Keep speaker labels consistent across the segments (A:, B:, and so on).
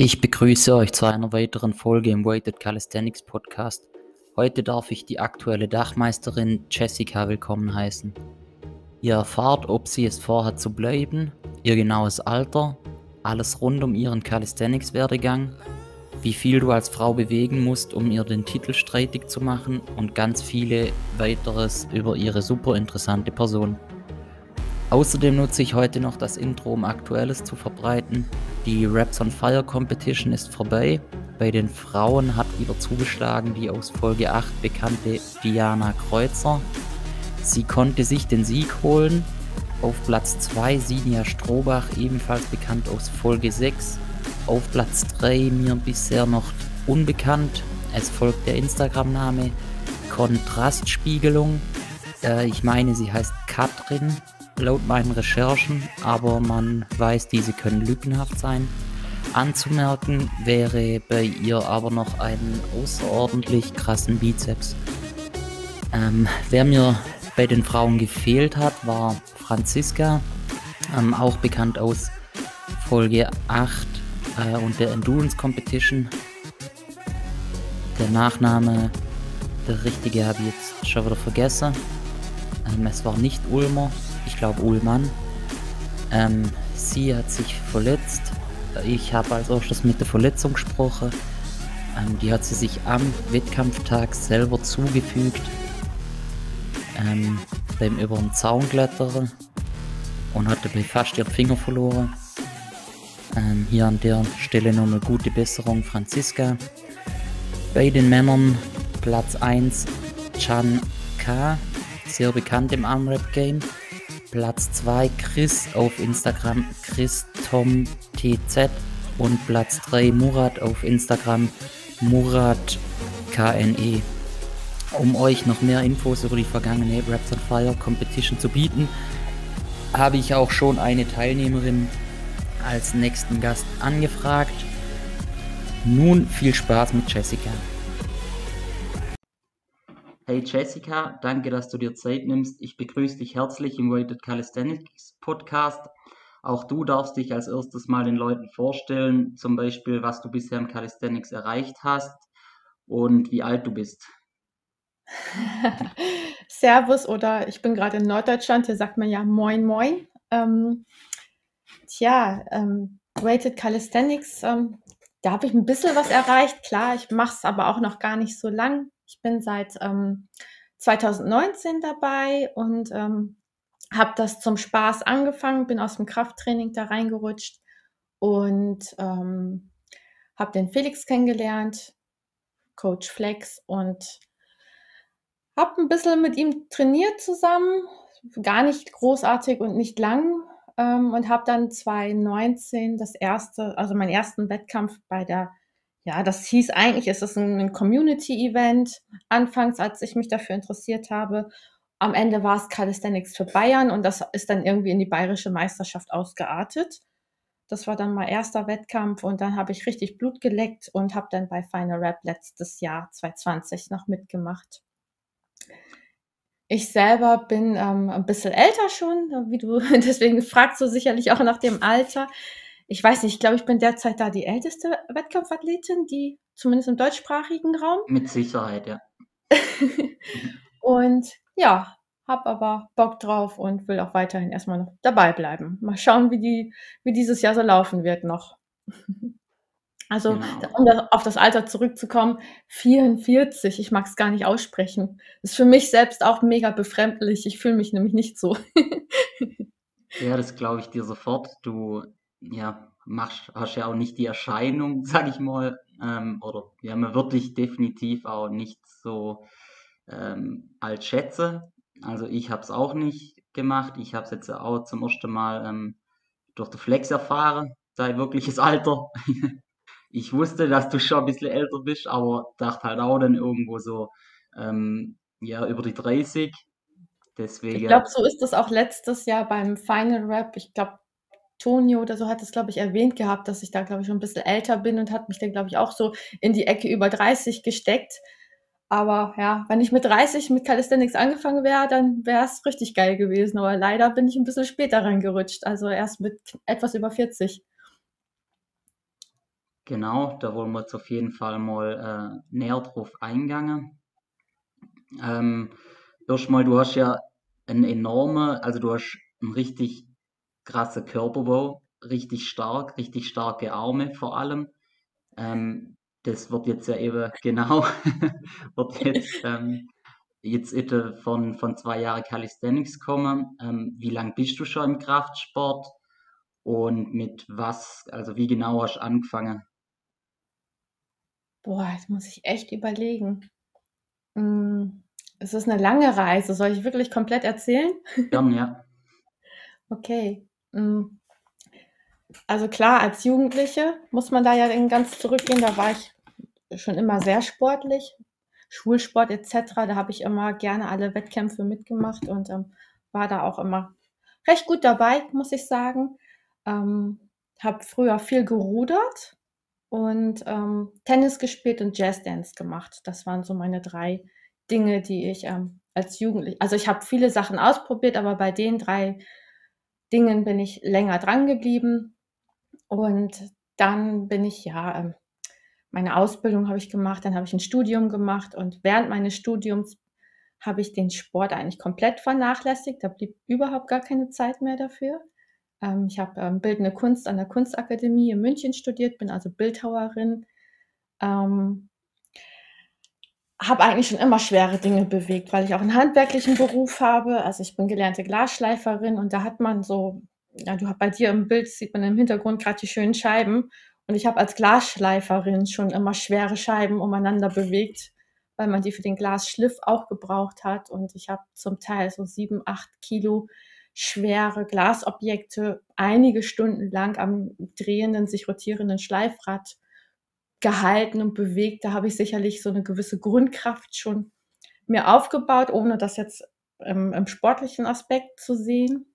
A: Ich begrüße euch zu einer weiteren Folge im Weighted Calisthenics Podcast. Heute darf ich die aktuelle Dachmeisterin Jessica willkommen heißen. Ihr erfahrt, ob sie es vorhat zu bleiben, ihr genaues Alter, alles rund um ihren Calisthenics-Werdegang, wie viel du als Frau bewegen musst, um ihr den Titel streitig zu machen und ganz viele weiteres über ihre super interessante Person. Außerdem nutze ich heute noch das Intro, um Aktuelles zu verbreiten. Die Raps on Fire Competition ist vorbei. Bei den Frauen hat wieder zugeschlagen die aus Folge 8 bekannte Diana Kreuzer. Sie konnte sich den Sieg holen. Auf Platz 2 Sinja Strohbach, ebenfalls bekannt aus Folge 6. Auf Platz 3 mir bisher noch unbekannt. Es folgt der Instagram-Name Kontrastspiegelung. Äh, ich meine, sie heißt Katrin laut meinen Recherchen, aber man weiß, diese können lückenhaft sein. Anzumerken wäre bei ihr aber noch einen außerordentlich krassen Bizeps. Ähm, wer mir bei den Frauen gefehlt hat, war Franziska, ähm, auch bekannt aus Folge 8 äh, und der Endurance Competition. Der Nachname, der richtige habe ich jetzt schon wieder vergessen. Ähm, es war nicht Ulmer, glaube Ullmann. Ähm, sie hat sich verletzt. Ich habe als erstes mit der Verletzung gesprochen. Ähm, die hat sie sich am Wettkampftag selber zugefügt. Ähm, beim über den Zaun klettern und hat dabei fast ihren Finger verloren. Ähm, hier an der Stelle noch eine gute Besserung, Franziska. Bei den Männern Platz 1 Chan K, sehr bekannt im Armrap Game. Platz 2 Chris auf Instagram Chris Tom TZ und Platz 3 Murat auf Instagram Murat KNE. Um euch noch mehr Infos über die vergangene Raps on Fire Competition zu bieten, habe ich auch schon eine Teilnehmerin als nächsten Gast angefragt. Nun viel Spaß mit Jessica. Hey Jessica, danke, dass du dir Zeit nimmst. Ich begrüße dich herzlich im Weighted Calisthenics Podcast. Auch du darfst dich als erstes mal den Leuten vorstellen, zum Beispiel, was du bisher im Calisthenics erreicht hast und wie alt du bist.
B: Servus oder ich bin gerade in Norddeutschland, hier sagt man ja Moin Moin. Ähm, tja, ähm, Weighted Calisthenics, ähm, da habe ich ein bisschen was erreicht. Klar, ich mache es aber auch noch gar nicht so lang. Ich bin seit ähm, 2019 dabei und ähm, habe das zum Spaß angefangen, bin aus dem Krafttraining da reingerutscht und ähm, habe den Felix kennengelernt, Coach Flex und habe ein bisschen mit ihm trainiert zusammen, gar nicht großartig und nicht lang ähm, und habe dann 2019 das erste, also meinen ersten Wettkampf bei der ja, das hieß eigentlich, es ist ein Community-Event. Anfangs, als ich mich dafür interessiert habe. Am Ende war es Calisthenics für Bayern und das ist dann irgendwie in die bayerische Meisterschaft ausgeartet. Das war dann mein erster Wettkampf und dann habe ich richtig Blut geleckt und habe dann bei Final Rap letztes Jahr 2020 noch mitgemacht. Ich selber bin ähm, ein bisschen älter schon, wie du, deswegen fragst du sicherlich auch nach dem Alter ich weiß nicht, ich glaube, ich bin derzeit da die älteste Wettkampfathletin, die zumindest im deutschsprachigen Raum.
A: Mit Sicherheit, ja.
B: und ja, habe aber Bock drauf und will auch weiterhin erstmal noch dabei bleiben. Mal schauen, wie, die, wie dieses Jahr so laufen wird noch. Also, genau. um das, auf das Alter zurückzukommen, 44, ich mag es gar nicht aussprechen. Das ist für mich selbst auch mega befremdlich. Ich fühle mich nämlich nicht so.
A: ja, das glaube ich dir sofort. Du ja, machst, hast ja auch nicht die Erscheinung, sag ich mal, ähm, oder ja, man wird dich definitiv auch nicht so ähm, als schätze. Also ich habe es auch nicht gemacht. Ich habe es jetzt auch zum ersten Mal ähm, durch den Flex erfahren, dein wirkliches Alter. ich wusste, dass du schon ein bisschen älter bist, aber dachte halt auch dann irgendwo so, ähm, ja, über die 30.
B: Deswegen. Ich glaube, so ist es auch letztes Jahr beim Final Rap. Ich glaube, Tonio oder so hat es, glaube ich, erwähnt gehabt, dass ich da, glaube ich, schon ein bisschen älter bin und hat mich dann, glaube ich, auch so in die Ecke über 30 gesteckt. Aber ja, wenn ich mit 30 mit Calisthenics angefangen wäre, dann wäre es richtig geil gewesen. Aber leider bin ich ein bisschen später reingerutscht, also erst mit etwas über 40.
A: Genau, da wollen wir jetzt auf jeden Fall mal äh, näher drauf eingehen. Ähm, erstmal, du hast ja einen enormen, also du hast einen richtig krassen Körperbau, richtig stark, richtig starke Arme vor allem. Ähm, das wird jetzt ja eben genau, wird jetzt, ähm, jetzt von, von zwei Jahren Calisthenics kommen. Ähm, wie lange bist du schon im Kraftsport und mit was, also wie genau hast du angefangen?
B: Boah, jetzt muss ich echt überlegen. Hm, es ist eine lange Reise. Soll ich wirklich komplett erzählen?
A: Gern, ja.
B: Okay. Hm. Also klar, als Jugendliche muss man da ja ganz zurückgehen. Da war ich schon immer sehr sportlich, Schulsport etc. Da habe ich immer gerne alle Wettkämpfe mitgemacht und ähm, war da auch immer recht gut dabei, muss ich sagen. Ähm, habe früher viel gerudert und ähm, Tennis gespielt und Jazzdance gemacht. Das waren so meine drei Dinge, die ich ähm, als Jugendliche, also ich habe viele Sachen ausprobiert, aber bei den drei Dingen bin ich länger dran geblieben. Und dann bin ich ja, ähm, meine Ausbildung habe ich gemacht, dann habe ich ein Studium gemacht und während meines Studiums habe ich den Sport eigentlich komplett vernachlässigt. Da blieb überhaupt gar keine Zeit mehr dafür. Ähm, ich habe ähm, Bildende Kunst an der Kunstakademie in München studiert, bin also Bildhauerin. Habe eigentlich schon immer schwere Dinge bewegt, weil ich auch einen handwerklichen Beruf habe. Also ich bin gelernte Glasschleiferin und da hat man so, ja, du bei dir im Bild sieht man im Hintergrund gerade die schönen Scheiben. Und ich habe als Glasschleiferin schon immer schwere Scheiben umeinander bewegt, weil man die für den Glasschliff auch gebraucht hat. Und ich habe zum Teil so sieben, acht Kilo schwere Glasobjekte einige Stunden lang am drehenden, sich rotierenden Schleifrad gehalten und bewegt. Da habe ich sicherlich so eine gewisse Grundkraft schon mir aufgebaut, ohne das jetzt im, im sportlichen Aspekt zu sehen.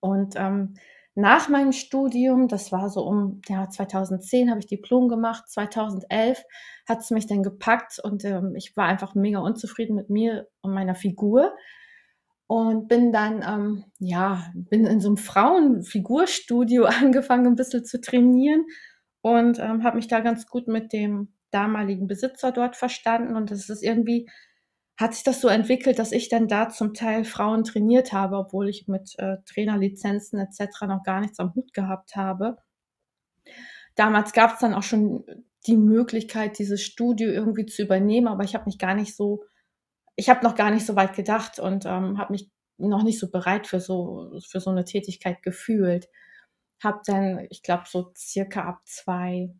B: Und ähm, nach meinem Studium, das war so um ja, 2010, habe ich Diplom gemacht. 2011 hat es mich dann gepackt und ähm, ich war einfach mega unzufrieden mit mir und meiner Figur und bin dann, ähm, ja, bin in so einem Frauenfigurstudio angefangen, ein bisschen zu trainieren und ähm, habe mich da ganz gut mit dem damaligen Besitzer dort verstanden. Und es ist irgendwie, hat sich das so entwickelt, dass ich dann da zum Teil Frauen trainiert habe, obwohl ich mit äh, Trainerlizenzen etc. noch gar nichts am Hut gehabt habe. Damals gab es dann auch schon die Möglichkeit, dieses Studio irgendwie zu übernehmen, aber ich habe mich gar nicht so ich habe noch gar nicht so weit gedacht und ähm, habe mich noch nicht so bereit für so, für so eine Tätigkeit gefühlt. Habe dann, ich glaube, so circa ab zwei,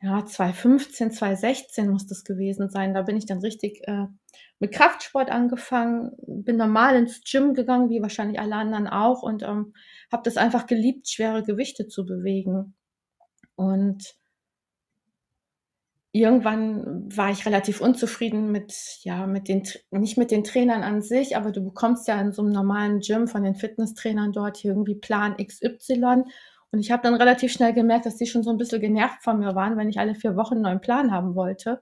B: ja, 2015, 2016 muss das gewesen sein. Da bin ich dann richtig äh, mit Kraftsport angefangen, bin normal ins Gym gegangen, wie wahrscheinlich alle anderen auch, und ähm, habe das einfach geliebt, schwere Gewichte zu bewegen. Und irgendwann war ich relativ unzufrieden mit, ja, mit den, nicht mit den Trainern an sich, aber du bekommst ja in so einem normalen Gym von den Fitnesstrainern dort irgendwie Plan XY. Und ich habe dann relativ schnell gemerkt, dass die schon so ein bisschen genervt von mir waren, wenn ich alle vier Wochen einen neuen Plan haben wollte.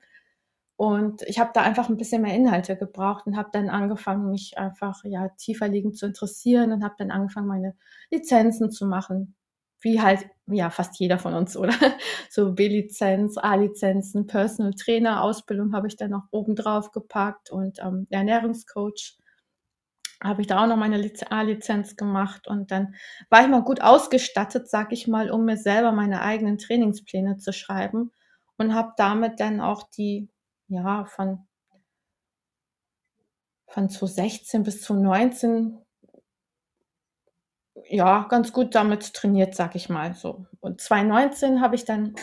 B: Und ich habe da einfach ein bisschen mehr Inhalte gebraucht und habe dann angefangen, mich einfach ja tiefer liegend zu interessieren und habe dann angefangen, meine Lizenzen zu machen wie halt ja fast jeder von uns, oder? So B-Lizenz, A-Lizenzen, Personal Trainer, Ausbildung habe ich dann noch oben drauf gepackt und ähm, Ernährungscoach habe ich da auch noch meine A-Lizenz gemacht und dann war ich mal gut ausgestattet, sag ich mal, um mir selber meine eigenen Trainingspläne zu schreiben und habe damit dann auch die, ja, von, von 2016 bis 2019 ja, ganz gut damit trainiert, sag ich mal so. Und 2019 habe ich dann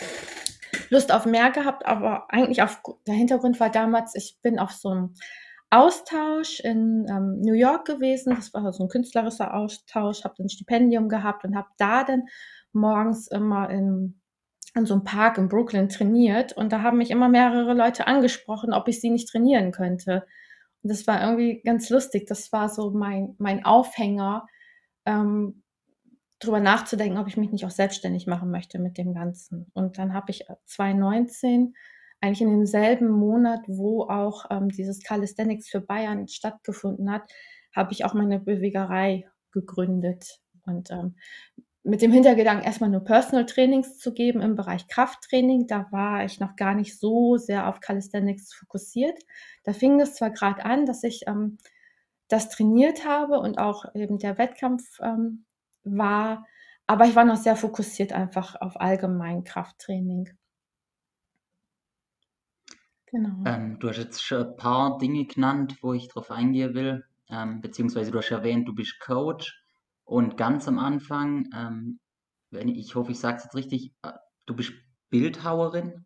B: Lust auf mehr gehabt, aber eigentlich auf der Hintergrund war damals, ich bin auf so einem Austausch in ähm, New York gewesen. Das war so ein künstlerischer Austausch, habe ein Stipendium gehabt und habe da dann morgens immer in, in so einem Park in Brooklyn trainiert. Und da haben mich immer mehrere Leute angesprochen, ob ich sie nicht trainieren könnte. Und das war irgendwie ganz lustig. Das war so mein, mein Aufhänger, ähm, drüber nachzudenken, ob ich mich nicht auch selbstständig machen möchte mit dem Ganzen. Und dann habe ich 2019 eigentlich in demselben Monat, wo auch ähm, dieses Calisthenics für Bayern stattgefunden hat, habe ich auch meine Bewegerei gegründet. Und ähm, mit dem Hintergedanken, erstmal nur Personal Trainings zu geben im Bereich Krafttraining. Da war ich noch gar nicht so sehr auf Calisthenics fokussiert. Da fing es zwar gerade an, dass ich ähm, das trainiert habe und auch eben der Wettkampf ähm, war, aber ich war noch sehr fokussiert einfach auf allgemein Krafttraining.
A: Genau. Ähm, du hast jetzt schon ein paar Dinge genannt, wo ich drauf eingehen will, ähm, beziehungsweise du hast erwähnt, du bist Coach. Und ganz am Anfang, ähm, wenn ich, ich hoffe, ich sage es jetzt richtig, äh, du bist Bildhauerin?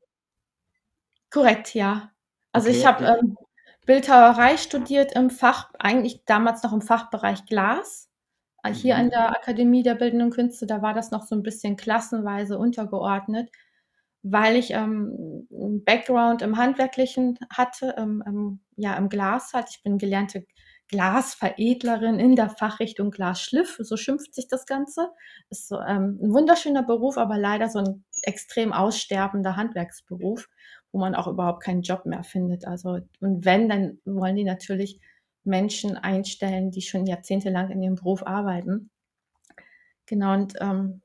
B: Korrekt, ja. Also okay. ich habe ähm, Bildhauerei studiert im Fach, eigentlich damals noch im Fachbereich Glas. Äh, hier mhm. an der Akademie der Bildenden Künste, da war das noch so ein bisschen klassenweise untergeordnet, weil ich ähm, einen Background im Handwerklichen hatte, im, im, ja, im Glas halt. Ich bin gelernte Glasveredlerin in der Fachrichtung Glasschliff, so schimpft sich das Ganze. Ist so ähm, ein wunderschöner Beruf, aber leider so ein extrem aussterbender Handwerksberuf, wo man auch überhaupt keinen Job mehr findet. Also und wenn, dann wollen die natürlich Menschen einstellen, die schon jahrzehntelang in ihrem Beruf arbeiten. Genau, und ähm,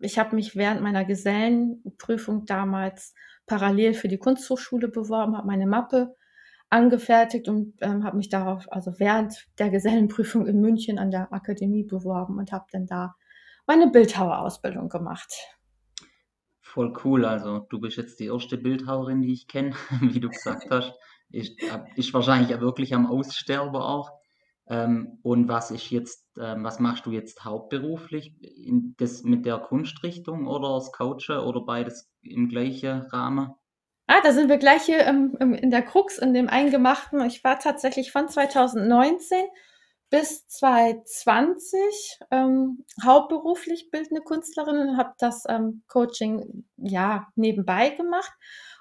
B: ich habe mich während meiner Gesellenprüfung damals parallel für die Kunsthochschule beworben, habe meine Mappe angefertigt und ähm, habe mich darauf, also während der Gesellenprüfung in München an der Akademie beworben und habe dann da meine Bildhauerausbildung gemacht.
A: Voll cool. Also du bist jetzt die erste Bildhauerin, die ich kenne, wie du gesagt hast. Ist, ist wahrscheinlich ja wirklich am Aussterben auch. Ähm, und was ist jetzt, ähm, was machst du jetzt hauptberuflich? In das mit der Kunstrichtung oder als Coacher oder beides im gleichen Rahmen?
B: Ah, da sind wir gleich hier ähm, in der Krux, in dem Eingemachten. Ich war tatsächlich von 2019 bis 2020 ähm, hauptberuflich bildende Künstlerin und habe das ähm, Coaching ja nebenbei gemacht.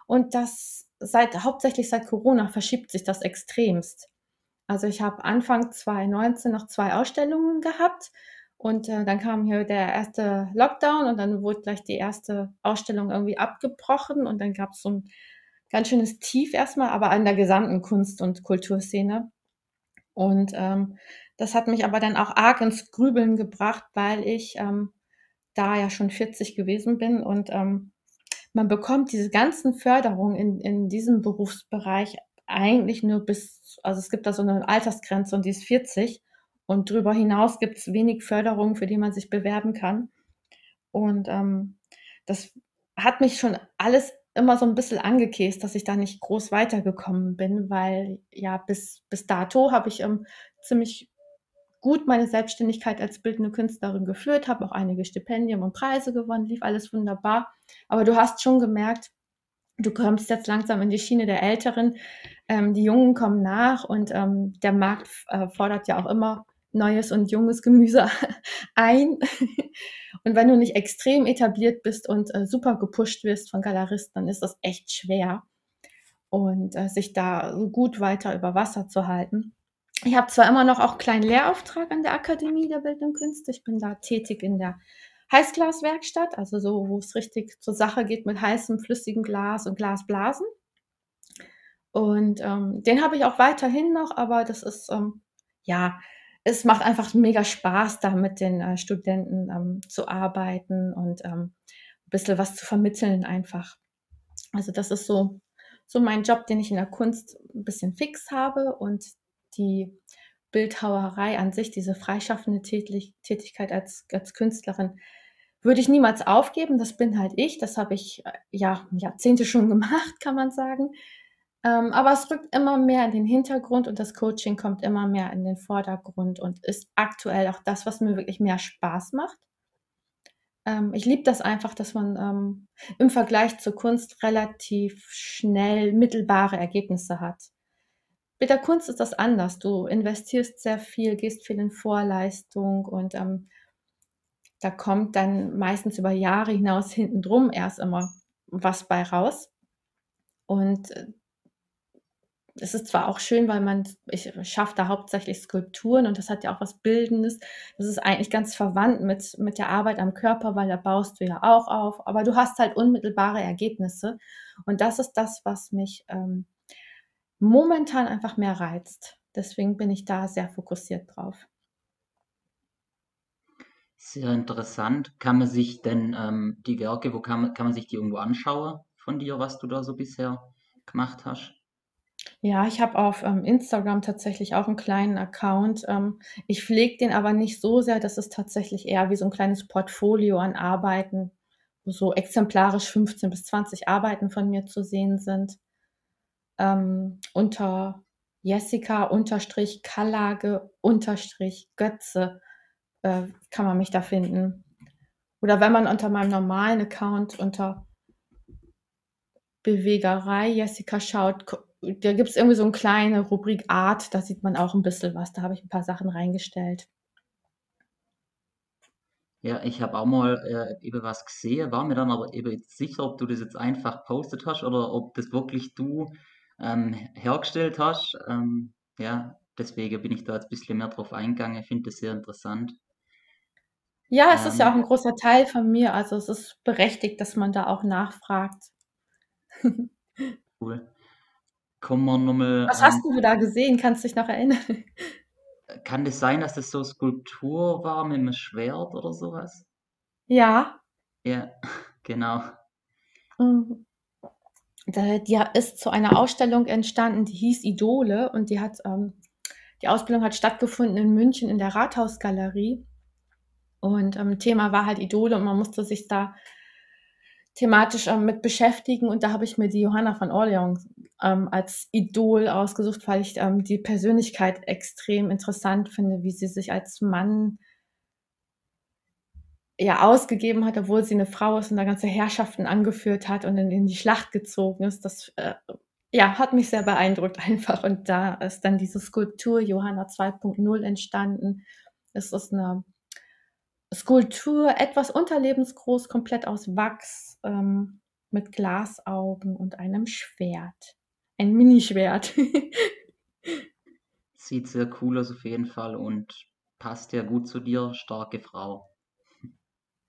B: Und das seit hauptsächlich seit Corona verschiebt sich das extremst. Also ich habe Anfang 2019 noch zwei Ausstellungen gehabt und äh, dann kam hier der erste Lockdown und dann wurde gleich die erste Ausstellung irgendwie abgebrochen und dann gab es so ein ganz schönes Tief erstmal, aber an der gesamten Kunst- und Kulturszene. Und ähm, das hat mich aber dann auch arg ins Grübeln gebracht, weil ich ähm, da ja schon 40 gewesen bin und ähm, man bekommt diese ganzen Förderungen in, in diesem Berufsbereich eigentlich nur bis, also es gibt da so eine Altersgrenze und die ist 40 und darüber hinaus gibt es wenig Förderung, für die man sich bewerben kann. Und ähm, das hat mich schon alles immer so ein bisschen angekäst, dass ich da nicht groß weitergekommen bin, weil ja bis, bis dato habe ich ähm, ziemlich gut meine Selbstständigkeit als bildende Künstlerin geführt, habe auch einige Stipendien und Preise gewonnen, lief alles wunderbar. Aber du hast schon gemerkt, du kommst jetzt langsam in die Schiene der Älteren. Ähm, die Jungen kommen nach und ähm, der Markt äh, fordert ja auch immer neues und junges Gemüse ein. Und wenn du nicht extrem etabliert bist und äh, super gepusht wirst von Galeristen, dann ist das echt schwer. Und äh, sich da gut weiter über Wasser zu halten. Ich habe zwar immer noch auch einen kleinen Lehrauftrag an der Akademie der Bildenden Künste. Ich bin da tätig in der Heißglaswerkstatt, also so, wo es richtig zur Sache geht mit heißem, flüssigem Glas und Glasblasen. Und ähm, den habe ich auch weiterhin noch, aber das ist, ähm, ja, es macht einfach mega Spaß, da mit den äh, Studenten ähm, zu arbeiten und ähm, ein bisschen was zu vermitteln einfach. Also das ist so, so mein Job, den ich in der Kunst ein bisschen fix habe und die Bildhauerei an sich, diese freischaffende Tätig Tätigkeit als, als Künstlerin, würde ich niemals aufgeben. Das bin halt ich. Das habe ich äh, ja Jahrzehnte schon gemacht, kann man sagen. Ähm, aber es rückt immer mehr in den Hintergrund und das Coaching kommt immer mehr in den Vordergrund und ist aktuell auch das, was mir wirklich mehr Spaß macht. Ähm, ich liebe das einfach, dass man ähm, im Vergleich zur Kunst relativ schnell mittelbare Ergebnisse hat. Mit der Kunst ist das anders. Du investierst sehr viel, gehst viel in Vorleistung und ähm, da kommt dann meistens über Jahre hinaus hinten drum erst immer was bei raus. Und äh, es ist zwar auch schön, weil man, ich schaffe da hauptsächlich Skulpturen und das hat ja auch was Bildendes. Das ist eigentlich ganz verwandt mit, mit der Arbeit am Körper, weil da baust du ja auch auf. Aber du hast halt unmittelbare Ergebnisse. Und das ist das, was mich ähm, momentan einfach mehr reizt. Deswegen bin ich da sehr fokussiert drauf.
A: Sehr interessant. Kann man sich denn ähm, die Werke, wo kann man, kann man sich die irgendwo anschauen von dir, was du da so bisher gemacht hast?
B: Ja, ich habe auf, ähm, Instagram tatsächlich auch einen kleinen Account. Ähm, ich pflege den aber nicht so sehr, das ist tatsächlich eher wie so ein kleines Portfolio an Arbeiten, wo so exemplarisch 15 bis 20 Arbeiten von mir zu sehen sind. Ähm, unter Jessica-Kallage-Götze äh, kann man mich da finden. Oder wenn man unter meinem normalen Account unter Bewegerei Jessica schaut, da gibt es irgendwie so eine kleine Rubrik Art, da sieht man auch ein bisschen was. Da habe ich ein paar Sachen reingestellt.
A: Ja, ich habe auch mal äh, eben was gesehen, war mir dann aber eben sicher, ob du das jetzt einfach postet hast oder ob das wirklich du ähm, hergestellt hast. Ähm, ja, deswegen bin ich da jetzt ein bisschen mehr drauf eingegangen. Ich finde das sehr interessant.
B: Ja, es ähm, ist ja auch ein großer Teil von mir, also es ist berechtigt, dass man da auch nachfragt.
A: cool. Kommen wir nochmal.
B: Was hast du da gesehen? Kannst du dich noch erinnern?
A: Kann das sein, dass das so Skulptur war mit einem Schwert oder sowas?
B: Ja.
A: Ja, genau.
B: Mhm. Die ist zu einer Ausstellung entstanden, die hieß Idole und die hat, ähm, die Ausbildung hat stattgefunden in München in der Rathausgalerie. Und ähm, Thema war halt Idole und man musste sich da thematisch ähm, mit beschäftigen. Und da habe ich mir die Johanna von Orleans ähm, als Idol ausgesucht, weil ich ähm, die Persönlichkeit extrem interessant finde, wie sie sich als Mann ja ausgegeben hat, obwohl sie eine Frau ist und da ganze Herrschaften angeführt hat und in, in die Schlacht gezogen ist. Das äh, ja, hat mich sehr beeindruckt einfach. Und da ist dann diese Skulptur Johanna 2.0 entstanden. Es ist eine Skulptur, etwas unterlebensgroß, komplett aus Wachs, ähm, mit Glasaugen und einem Schwert. Ein Minischwert.
A: Sieht sehr cool aus auf jeden Fall und passt ja gut zu dir, starke Frau.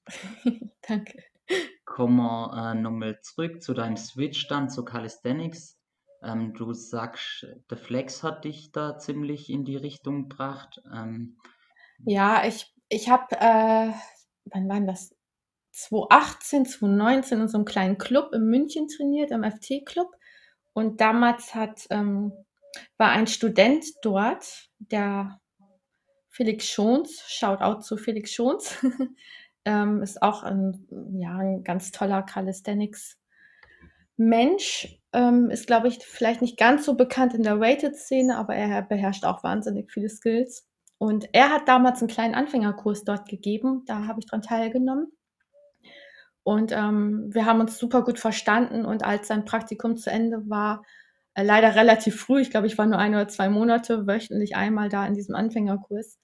B: Danke.
A: Kommen wir äh, nochmal zurück zu deinem Switch dann zu Calisthenics. Ähm, du sagst, der Flex hat dich da ziemlich in die Richtung gebracht. Ähm,
B: ja, ich ich habe, äh, wann war das? 2018, 2019 in so einem kleinen Club in München trainiert, im FT-Club. Und damals hat, ähm, war ein Student dort, der Felix Schons, Shoutout zu Felix Schons, ähm, ist auch ein, ja, ein ganz toller Calisthenics-Mensch. Ähm, ist, glaube ich, vielleicht nicht ganz so bekannt in der Rated-Szene, aber er beherrscht auch wahnsinnig viele Skills. Und er hat damals einen kleinen Anfängerkurs dort gegeben. Da habe ich dran teilgenommen. Und ähm, wir haben uns super gut verstanden. Und als sein Praktikum zu Ende war, äh, leider relativ früh, ich glaube, ich war nur ein oder zwei Monate wöchentlich einmal da in diesem Anfängerkurs,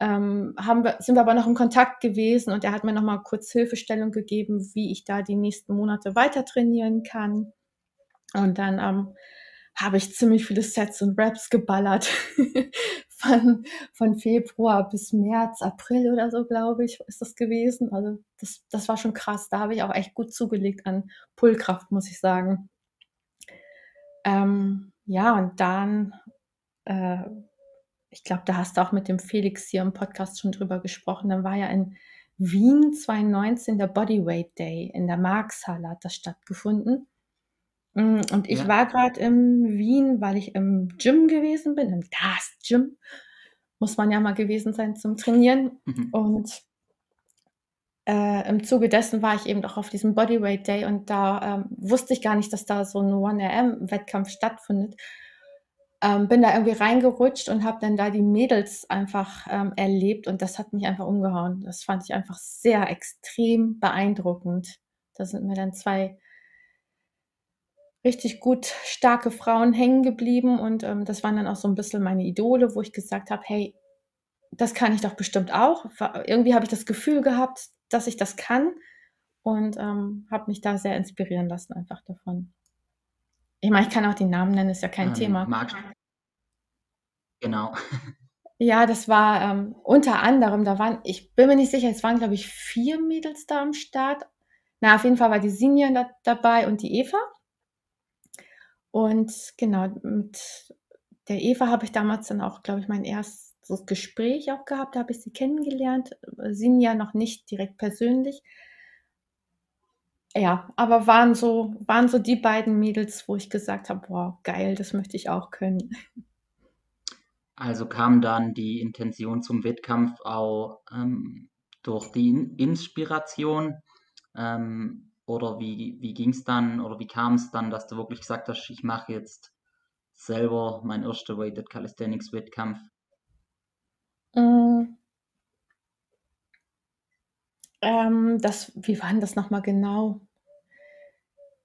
B: ähm, haben wir, sind wir aber noch in Kontakt gewesen und er hat mir noch mal kurz Hilfestellung gegeben, wie ich da die nächsten Monate weiter trainieren kann. Und dann ähm, habe ich ziemlich viele Sets und Raps geballert. von, von Februar bis März, April oder so, glaube ich, ist das gewesen. Also das, das war schon krass. Da habe ich auch echt gut zugelegt an Pullkraft, muss ich sagen. Ähm, ja, und dann, äh, ich glaube, da hast du auch mit dem Felix hier im Podcast schon drüber gesprochen. Dann war ja in Wien 2019 der Bodyweight Day in der Markshalle hat das stattgefunden. Mm, und ich Ja. war gerade in Wien, weil ich im Gym gewesen bin, im Das Gym, muss man ja mal gewesen sein zum Trainieren. Mhm. Und äh, im Zuge dessen war ich eben auch auf diesem Bodyweight Day und da ähm, wusste ich gar nicht, dass da so ein 1RM-Wettkampf stattfindet. Ähm, bin da irgendwie reingerutscht und habe dann da die Mädels einfach ähm, erlebt und das hat mich einfach umgehauen. Das fand ich einfach sehr extrem beeindruckend. Da sind mir dann zwei richtig gut starke Frauen hängen geblieben und ähm, das waren dann auch so ein bisschen meine Idole, wo ich gesagt habe: „Hey, das kann ich doch bestimmt auch.“ irgendwie habe ich das Gefühl gehabt, dass ich das kann und, ähm, habe mich da sehr inspirieren lassen einfach davon. Ich meine, ich kann auch die Namen nennen, ist ja kein Ähm, Thema.
A: magst Genau.
B: Ja, das war, ähm, unter anderem da waren ich bin mir nicht sicher, es waren, glaube ich, vier Mädels da am Start. Na, auf jeden Fall war die Sinja da dabei und die Eva. Und genau, mit der Eva habe ich damals dann auch, glaube ich, meinen ersten das Gespräch auch gehabt, da habe ich sie kennengelernt, äh, Sinja noch nicht direkt persönlich. Ja, aber waren so waren so die beiden Mädels, wo ich gesagt habe: „Boah, geil, das möchte ich auch können.“
A: Also kam dann die Intention zum Wettkampf auch ähm, durch die Inspiration ähm, oder wie, wie ging es dann oder wie kam es dann, dass du wirklich gesagt hast, ich mache jetzt selber meinen ersten Weighted Calisthenics Wettkampf?
B: Mm. Ähm, das wie war denn das noch mal genau?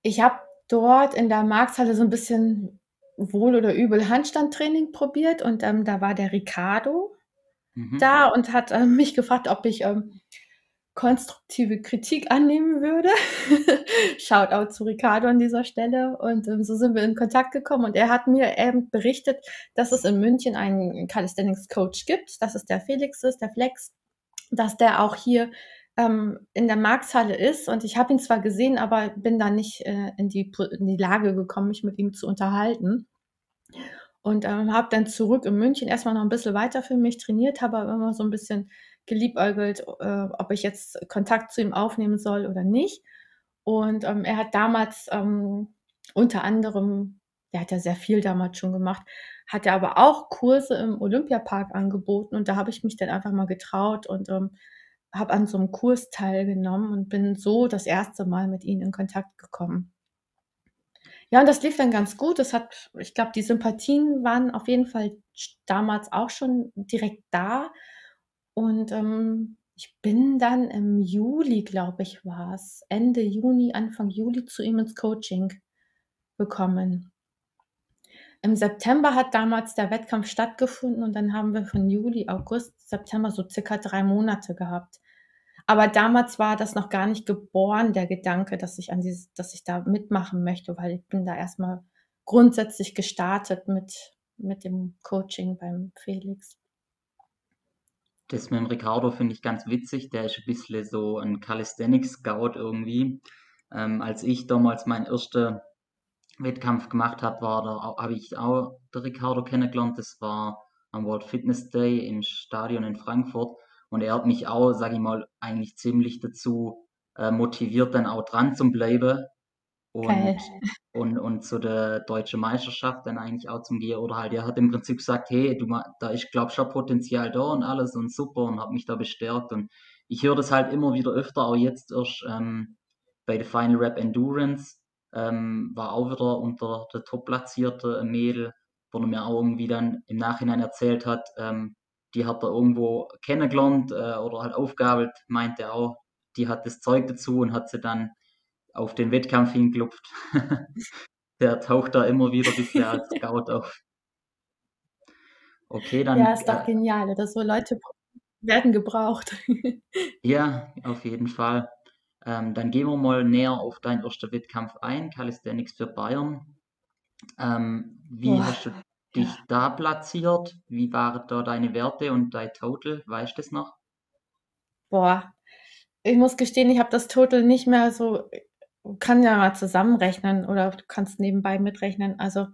B: Ich habe dort in der Markthalle so ein bisschen wohl oder übel Handstandtraining probiert und, ähm, da war der Ricardo mhm. da und hat, ähm, mich gefragt, ob ich, ähm, konstruktive Kritik annehmen würde. Shoutout zu Ricardo an dieser Stelle. Und ähm, so sind wir in Kontakt gekommen. Und er hat mir eben berichtet, dass es in München einen Calisthenics Coach gibt, dass es der Felix ist, der Flex, dass der auch hier ähm, in der Markthalle ist. Und ich habe ihn zwar gesehen, aber bin da nicht äh, in, die, in die Lage gekommen, mich mit ihm zu unterhalten. Und ähm, habe dann zurück in München erstmal noch ein bisschen weiter für mich trainiert, habe aber immer so ein bisschen geliebäugelt, äh, ob ich jetzt Kontakt zu ihm aufnehmen soll oder nicht. Und ähm, er hat damals ähm, unter anderem, er hat ja sehr viel damals schon gemacht, hat er aber auch Kurse im Olympiapark angeboten und da habe ich mich dann einfach mal getraut und ähm, habe an so einem Kurs teilgenommen und bin so das erste Mal mit ihnen in Kontakt gekommen. Ja, und das lief dann ganz gut. Das hat ich glaube, die Sympathien waren auf jeden Fall damals auch schon direkt da. Und, ähm, ich bin dann im Juli, glaube ich, war es, Ende Juni, Anfang Juli zu ihm ins Coaching gekommen. Im September hat damals der Wettkampf stattgefunden und dann haben wir von Juli, August, September so circa drei Monate gehabt. Aber damals war das noch gar nicht geboren, der Gedanke, dass ich an dieses dass ich da mitmachen möchte, weil ich bin da erstmal grundsätzlich gestartet mit mit dem Coaching beim Felix.
A: Das mit dem Ricardo finde ich ganz witzig. Der ist ein bisschen so ein Calisthenics-Scout irgendwie. Ähm, als ich damals meinen ersten Wettkampf gemacht habe, habe ich auch den Ricardo kennengelernt. Das war am World Fitness Day im Stadion in Frankfurt. Und er hat mich auch, sage ich mal, eigentlich ziemlich dazu äh, motiviert, dann auch dran zu bleiben. Und, und, und zu der deutschen Meisterschaft dann eigentlich auch zum Gehen. Oder halt, er hat im Prinzip gesagt, hey, du, da ist, glaube schon Potenzial da und alles und super und hat mich da bestärkt. Und ich höre das halt immer wieder öfter, auch jetzt erst ähm, bei der Final Rap Endurance ähm, war auch wieder unter der top-platzierte Mädel, wo er mir auch irgendwie dann im Nachhinein erzählt hat, ähm, die hat er irgendwo kennengelernt äh, oder halt aufgabelt, meinte er auch, die hat das Zeug dazu und hat sie dann auf den Wettkampf hinklopft. Der taucht da immer wieder bisher als Scout auf.
B: Okay, dann. Ja, ist doch äh, genial, dass so Leute werden gebraucht.
A: ja, auf jeden Fall. Ähm, dann gehen wir mal näher auf deinen ersten Wettkampf ein, Calisthenics für Bayern. Ähm, wie Boah. hast du dich da platziert? Wie waren da deine Werte und dein Total? Weißt du das noch?
B: Boah, ich muss gestehen, ich habe das Total nicht mehr so, kann ja mal zusammenrechnen oder du kannst nebenbei mitrechnen. Also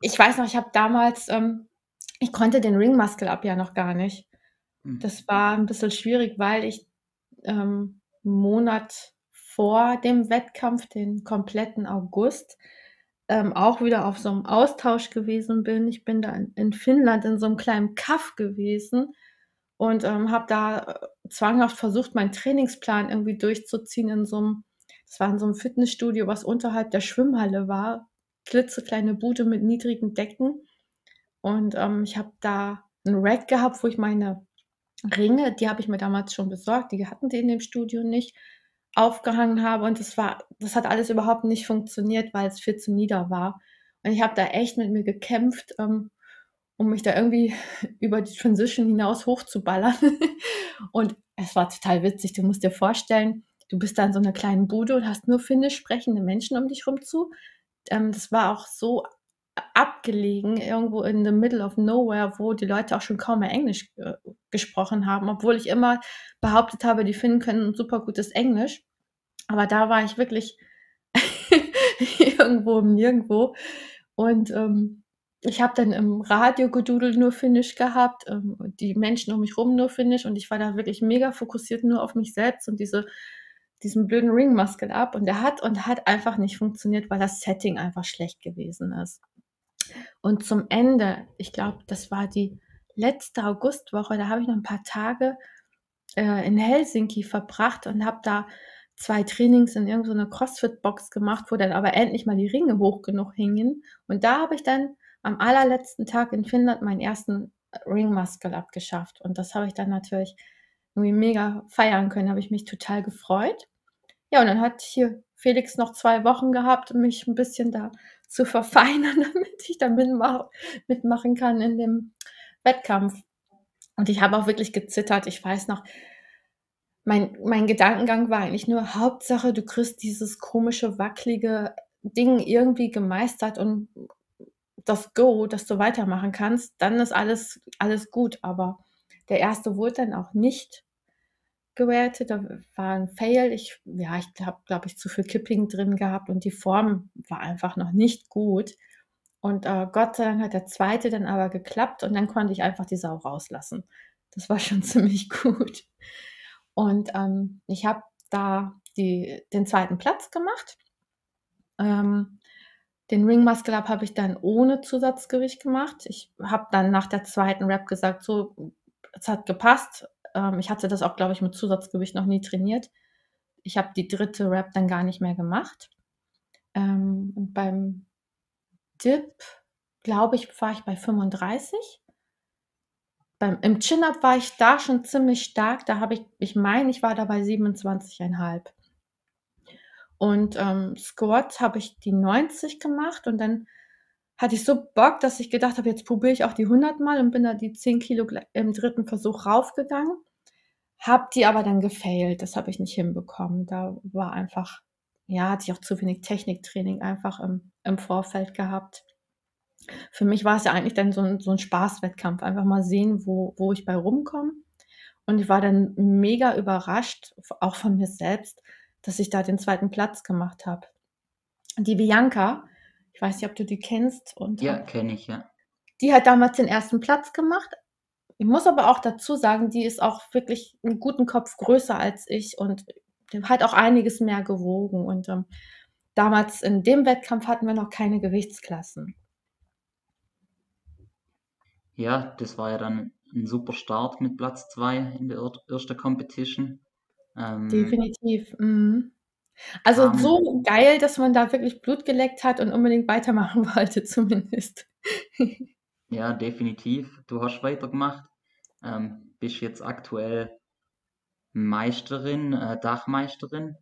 B: ich weiß noch, ich habe damals, ähm, ich konnte den Ring Muscle Up ja noch gar nicht. Mhm. Das war ein bisschen schwierig, weil ich ähm, Monat vor dem Wettkampf, den kompletten August, ähm, auch wieder auf so einem Austausch gewesen bin. Ich bin da in, in Finnland in so einem kleinen Kaff gewesen und ähm, habe da zwanghaft versucht, meinen Trainingsplan irgendwie durchzuziehen in so einem, das war in so einem Fitnessstudio, was unterhalb der Schwimmhalle war, klitzekleine Bude mit niedrigen Decken und ähm, ich habe da ein Rack gehabt, wo ich meine Ringe, die habe ich mir damals schon besorgt, die hatten die in dem Studio nicht aufgehangen habe und das war das hat alles überhaupt nicht funktioniert, weil es viel zu nieder war. Und ich habe da echt mit mir gekämpft, ähm, um mich da irgendwie über die Transition hinaus hochzuballern. und es war total witzig. Du musst dir vorstellen, du bist da in so einer kleinen Bude und hast nur finnisch sprechende Menschen um dich rum zu. Ähm, das war auch so abgelegen, irgendwo in the middle of nowhere, wo die Leute auch schon kaum mehr Englisch äh, gesprochen haben, obwohl ich immer behauptet habe, die Finnen können super gutes Englisch. Aber da war ich wirklich irgendwo im Nirgendwo. Und ähm, ich habe dann im Radio gedudelt nur Finnisch gehabt, ähm, die Menschen um mich rum nur Finnisch und ich war da wirklich mega fokussiert nur auf mich selbst und diese diesen blöden Ring Muscle Up und der hat und hat einfach nicht funktioniert, weil das Setting einfach schlecht gewesen ist. Und zum Ende, ich glaube, das war die letzte Augustwoche, da habe ich noch ein paar Tage äh, in Helsinki verbracht und habe da zwei Trainings in irgendeine CrossFit-Box gemacht, wo dann aber endlich mal die Ringe hoch genug hingen. Und da habe ich dann am allerletzten Tag in Finnland meinen ersten Ring Muscle abgeschafft. Und das habe ich dann natürlich irgendwie mega feiern können, habe ich mich total gefreut. Ja, und dann hat hier Felix noch zwei Wochen gehabt, mich ein bisschen da zu verfeinern, damit ich da mitmach mitmachen kann in dem Wettkampf. Und ich habe auch wirklich gezittert. Ich weiß noch, mein, mein Gedankengang war eigentlich nur, Hauptsache, du kriegst dieses komische, wackelige Ding irgendwie gemeistert und das Go, dass du weitermachen kannst, dann ist alles, alles gut. Aber der erste wurde dann auch nicht gewertet. Da war ein Fail. Ich, ja, ich habe, glaube ich, zu viel Kipping drin gehabt und die Form war einfach noch nicht gut. Und äh, Gott sei Dank hat der zweite dann aber geklappt und dann konnte ich einfach die Sau rauslassen. Das war schon ziemlich gut. Und ähm, ich habe da die, den zweiten Platz gemacht. Ähm, den Ring Muscle Up habe ich dann ohne Zusatzgewicht gemacht. Ich habe dann nach der zweiten Rap gesagt, so, es hat gepasst. Ähm, ich hatte das auch, glaube ich, mit Zusatzgewicht noch nie trainiert. Ich habe die dritte Rap dann gar nicht mehr gemacht. Ähm, und beim Dip, glaube ich, war ich bei 35. Beim, Im Chin-Up war ich da schon ziemlich stark. Da habe ich, ich meine, ich war da bei 27,5. Und ähm, Squat habe ich die 90 gemacht und dann hatte ich so Bock, dass ich gedacht habe, jetzt probiere ich auch die 100 mal und bin da die 10 Kilo im dritten Versuch raufgegangen. Hab die aber dann gefailt. Das habe ich nicht hinbekommen. Da war einfach, ja, hatte ich auch zu wenig Techniktraining einfach im, im Vorfeld gehabt. Für mich war es ja eigentlich dann so ein, so ein Spaßwettkampf. Einfach mal sehen, wo, wo ich bei rumkomme. Und ich war dann mega überrascht, auch von mir selbst, dass ich da den zweiten Platz gemacht habe. Die Bianca, ich weiß nicht, ob du die kennst. Und
A: ja, kenne ich, ja.
B: Die hat damals den ersten Platz gemacht. Ich muss aber auch dazu sagen, die ist auch wirklich einen guten Kopf größer als ich und hat auch einiges mehr gewogen. Und ähm, damals in dem Wettkampf hatten wir noch keine Gewichtsklassen.
A: Ja, das war ja dann ein super Start mit Platz 2 in der ersten Competition.
B: Ähm, Definitiv. Mhm. Also um, so geil, dass man da wirklich Blut geleckt hat und unbedingt weitermachen wollte, zumindest.
A: ja, definitiv. Du hast weitergemacht. Ähm, bist jetzt aktuell Meisterin, äh, Dachmeisterin.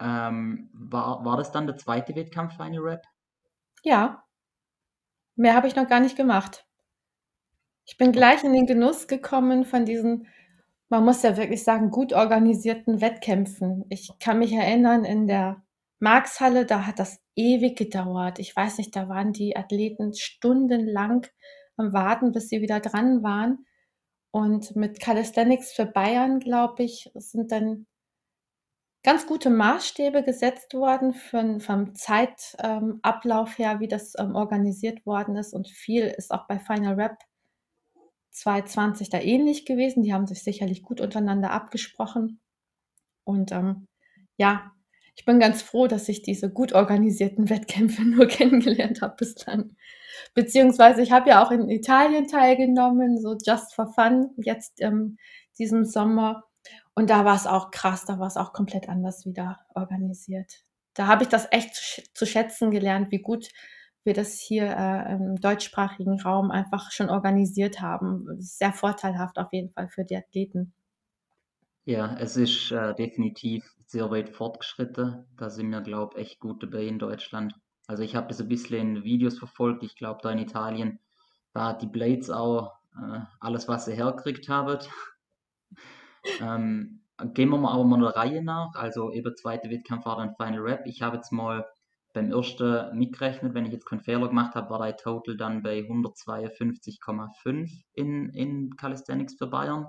A: Ähm, war, war das dann der zweite Wettkampf für eine Rap?
B: Ja. Mehr habe ich noch gar nicht gemacht. Ich bin gleich in den Genuss gekommen von diesen, man muss ja wirklich sagen, gut organisierten Wettkämpfen. Ich kann mich erinnern, in der Markshalle, da hat das ewig gedauert. Ich weiß nicht, da waren die Athleten stundenlang am Warten, bis sie wieder dran waren. Und mit Calisthenics für Bayern, glaube ich, sind dann ganz gute Maßstäbe gesetzt worden für, vom Zeitablauf her, wie das ähm, organisiert worden ist. Und viel ist auch bei Final Rap 2020 da ähnlich gewesen. Die haben sich sicherlich gut untereinander abgesprochen. Und ähm, ja, ich bin ganz froh, dass ich diese gut organisierten Wettkämpfe nur kennengelernt habe bislang. Beziehungsweise ich habe ja auch in Italien teilgenommen, so just for fun, jetzt ähm, diesem Sommer. Und da war es auch krass, da war es auch komplett anders wieder organisiert. Da habe ich das echt zu, zu schätzen gelernt, wie gut wir das hier äh, im deutschsprachigen Raum einfach schon organisiert haben. Sehr vorteilhaft auf jeden Fall für die Athleten.
A: Ja, es ist äh, definitiv sehr weit fortgeschritten. Da sind wir, glaube ich, echt gut dabei in Deutschland. Also ich habe das ein bisschen in Videos verfolgt. Ich glaube, da in Italien war die Blades auch äh, alles, was sie herkriegt haben. ähm, gehen wir mal aber mal der Reihe nach. Also eben zweite Wettkampf war dann Final Rap. Ich habe jetzt mal beim ersten mitgerechnet, wenn ich jetzt keinen Fehler gemacht habe, war der Total dann bei 152,5 in, in Calisthenics für Bayern.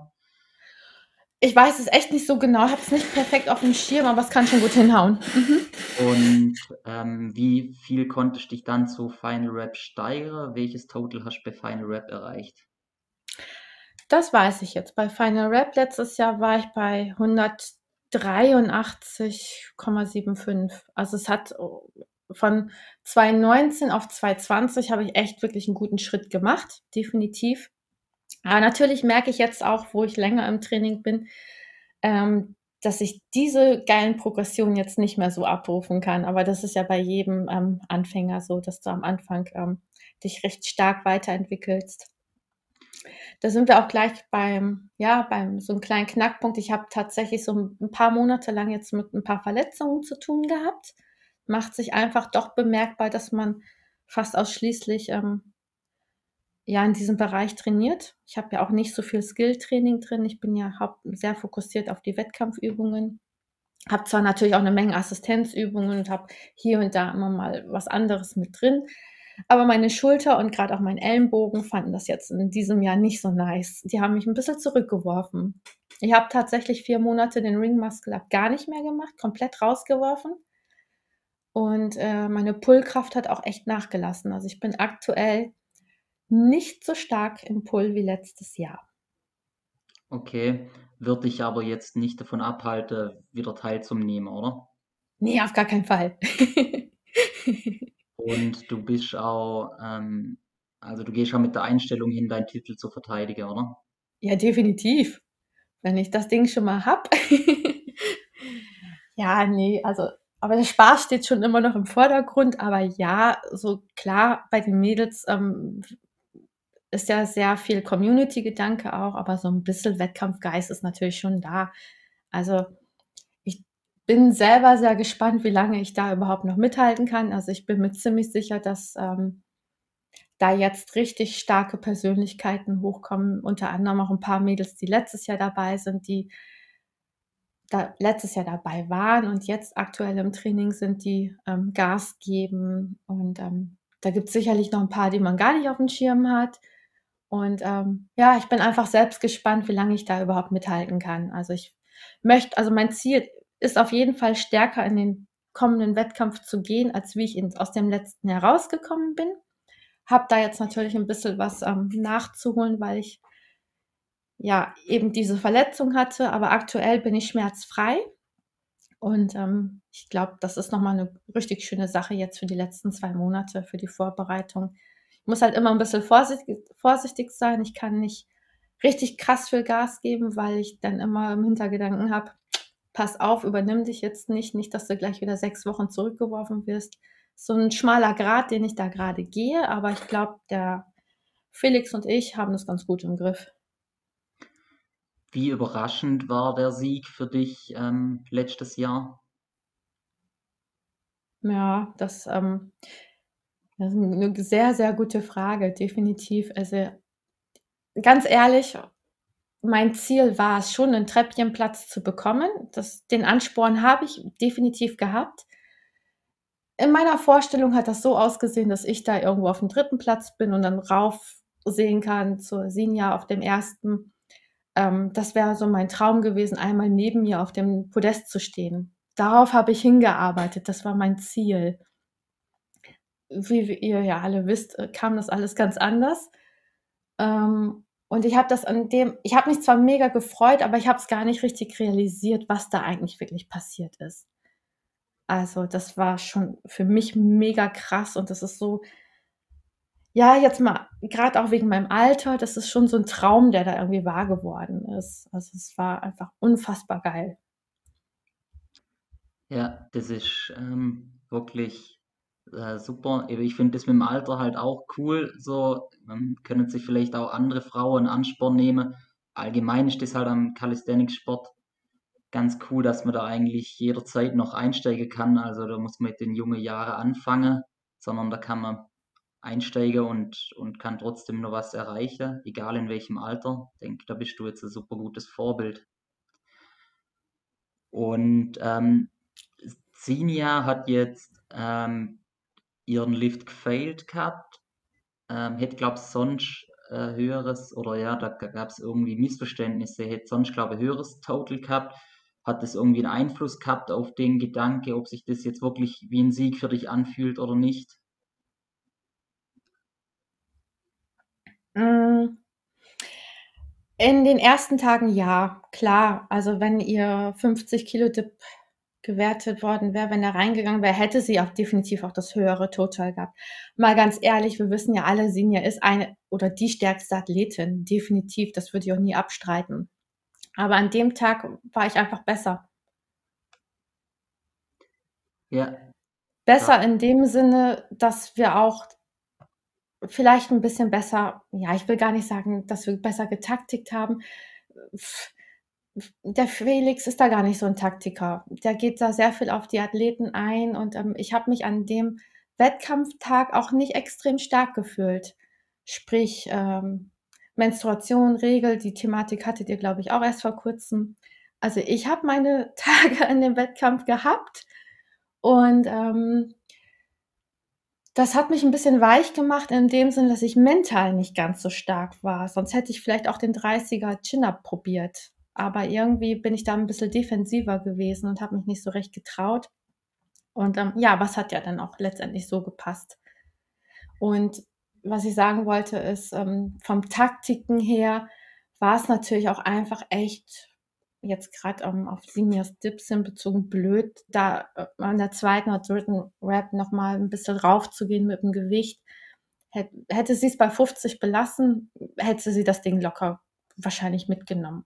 B: Ich weiß es echt nicht so genau, habe es nicht perfekt auf dem Schirm, aber es kann schon gut hinhauen.
A: Mhm. Und ähm, wie viel konntest du dich dann zu Final Rap steigern? Welches Total hast du bei Final Rap erreicht?
B: Das weiß ich jetzt. Bei Final Rap letztes Jahr war ich bei 183,75. Also es hat oh, von 2019 auf 2020 habe ich echt wirklich einen guten Schritt gemacht, definitiv. Aber natürlich merke ich jetzt auch, wo ich länger im Training bin, ähm, dass ich diese geilen Progressionen jetzt nicht mehr so abrufen kann. Aber das ist ja bei jedem ähm, Anfänger so, dass du am Anfang ähm, dich recht stark weiterentwickelst. Da sind wir auch gleich beim, ja, beim so einem kleinen Knackpunkt. Ich habe tatsächlich so ein paar Monate lang jetzt mit ein paar Verletzungen zu tun gehabt. Macht sich einfach doch bemerkbar, dass man fast ausschließlich ähm, ja in diesem Bereich trainiert. Ich habe ja auch nicht so viel Skill-Training drin. Ich bin ja sehr fokussiert auf die Wettkampfübungen. Habe zwar natürlich auch eine Menge Assistenzübungen und habe hier und da immer mal was anderes mit drin. Aber meine Schulter und gerade auch mein Ellenbogen fanden das jetzt in diesem Jahr nicht so nice. Die haben mich ein bisschen zurückgeworfen. Ich habe tatsächlich vier Monate den Ring Muscle Up gar nicht mehr gemacht, komplett rausgeworfen. Und äh, meine Pullkraft hat auch echt nachgelassen. Also ich bin aktuell nicht so stark im Pull wie letztes Jahr.
A: Okay, wird dich aber jetzt nicht davon abhalten, wieder teilzunehmen, oder?
B: Nee, auf gar keinen Fall.
A: Und du bist auch, ähm, also du gehst schon mit der Einstellung hin, deinen Titel zu verteidigen, oder?
B: Ja, definitiv. Wenn ich das Ding schon mal hab. ja, nee, also, aber der Spaß steht schon immer noch im Vordergrund. Aber ja, so klar, bei den Mädels ähm, ist ja sehr viel Community-Gedanke auch, aber so ein bisschen Wettkampfgeist ist natürlich schon da. Also bin selber sehr gespannt, wie lange ich da überhaupt noch mithalten kann. Also ich bin mir ziemlich sicher, dass ähm, da jetzt richtig starke Persönlichkeiten hochkommen, unter anderem auch ein paar Mädels, die letztes Jahr dabei sind, die da letztes Jahr dabei waren und jetzt aktuell im Training sind, die ähm, Gas geben. Und ähm, da gibt es sicherlich noch ein paar, die man gar nicht auf dem Schirm hat. Und ähm, ja, ich bin einfach selbst gespannt, wie lange ich da überhaupt mithalten kann. Also ich möchte, also mein Ziel ist auf jeden Fall stärker in den kommenden Wettkampf zu gehen, als wie ich in, aus dem letzten Jahr rausgekommen bin. Habe da jetzt natürlich ein bisschen was ähm, nachzuholen, weil ich ja eben diese Verletzung hatte, aber aktuell bin ich schmerzfrei. Und ähm, ich glaube, das ist nochmal eine richtig schöne Sache jetzt für die letzten zwei Monate, für die Vorbereitung. Ich muss halt immer ein bisschen vorsichtig, vorsichtig sein. Ich kann nicht richtig krass viel Gas geben, weil ich dann immer im Hintergedanken habe, pass auf, übernimm dich jetzt nicht, nicht, dass du gleich wieder sechs Wochen zurückgeworfen wirst. So ein schmaler Grad, den ich da gerade gehe, aber ich glaube, der Felix und ich haben das ganz gut im Griff.
A: Wie überraschend war der Sieg für dich ähm, letztes Jahr?
B: Ja, das, ähm, das ist eine sehr, sehr gute Frage, definitiv. Also ganz ehrlich, mein Ziel war es schon, einen Treppchenplatz zu bekommen. Das, den Ansporn habe ich definitiv gehabt. In meiner Vorstellung hat das so ausgesehen, dass ich da irgendwo auf dem dritten Platz bin und dann rauf sehen kann zur Sinja auf dem ersten. Ähm, das wäre so mein Traum gewesen, einmal neben mir auf dem Podest zu stehen. Darauf habe ich hingearbeitet. Das war mein Ziel. Wie ihr ja alle wisst, äh, kam das alles ganz anders. Ähm, und ich habe das an dem, ich habe mich zwar mega gefreut, aber ich habe es gar nicht richtig realisiert, was da eigentlich wirklich passiert ist. Also das war schon für mich mega krass und das ist so, ja, jetzt mal, gerade auch wegen meinem Alter, das ist schon so ein Traum, der da irgendwie wahr geworden ist. Also es war einfach unfassbar geil.
A: Ja, das ist ähm, wirklich äh, super. Ich finde das mit dem Alter halt auch cool. So ähm, können sich vielleicht auch andere Frauen Ansporn nehmen. Allgemein ist das halt am Calisthenics-Sport ganz cool, dass man da eigentlich jederzeit noch einsteigen kann. Also da muss man mit den jungen Jahren anfangen, sondern da kann man einsteigen und, und kann trotzdem noch was erreichen, egal in welchem Alter. Ich denke, da bist du jetzt ein super gutes Vorbild. Und ähm, Sinia hat jetzt ähm, ihren Lift gefailt gehabt. Ähm, hätte, glaube ich, sonst äh, höheres oder ja, da gab es irgendwie Missverständnisse, hätte sonst, glaube ich, höheres Total gehabt. Hat das irgendwie einen Einfluss gehabt auf den Gedanke, ob sich das jetzt wirklich wie ein Sieg für dich anfühlt oder nicht?
B: Hm. In den ersten Tagen ja, klar. Also, wenn ihr 50 Kilo Dip gewertet worden wäre, wenn er reingegangen wäre, hätte sie auch definitiv auch das höhere Total gehabt. Mal ganz ehrlich, wir wissen ja alle, Sinja ist eine oder die stärkste Athletin, definitiv, das würde ich auch nie abstreiten. Aber an dem Tag war ich einfach besser.
A: Ja.
B: Besser ja. in dem Sinne, dass wir auch vielleicht ein bisschen besser ja, ich will gar nicht sagen, dass wir besser getaktikt haben. Der Felix ist da gar nicht so ein Taktiker. Der geht da sehr viel auf die Athleten ein und, ähm, ich habe mich an dem Wettkampftag auch nicht extrem stark gefühlt. Sprich, ähm, Menstruation, Regel, die Thematik hattet ihr, glaube ich, auch erst vor Kurzem. Also, ich habe meine Tage in dem Wettkampf gehabt und, ähm das hat mich ein bisschen weich gemacht in dem Sinne, dass ich mental nicht ganz so stark war. Sonst hätte ich vielleicht auch den 30er Chin-Up probiert. Aber irgendwie bin ich da ein bisschen defensiver gewesen und habe mich nicht so recht getraut. Und, ähm, ja, was hat ja dann auch letztendlich so gepasst. Und was ich sagen wollte, ist, ähm, vom Taktiken her war es natürlich auch einfach echt jetzt gerade ähm, auf Dips hin bezogen blöd, da äh, an der zweiten oder dritten Rap nochmal ein bisschen raufzugehen mit dem Gewicht. Hätte, sie es bei 50 belassen, hätte sie das Ding locker wahrscheinlich mitgenommen.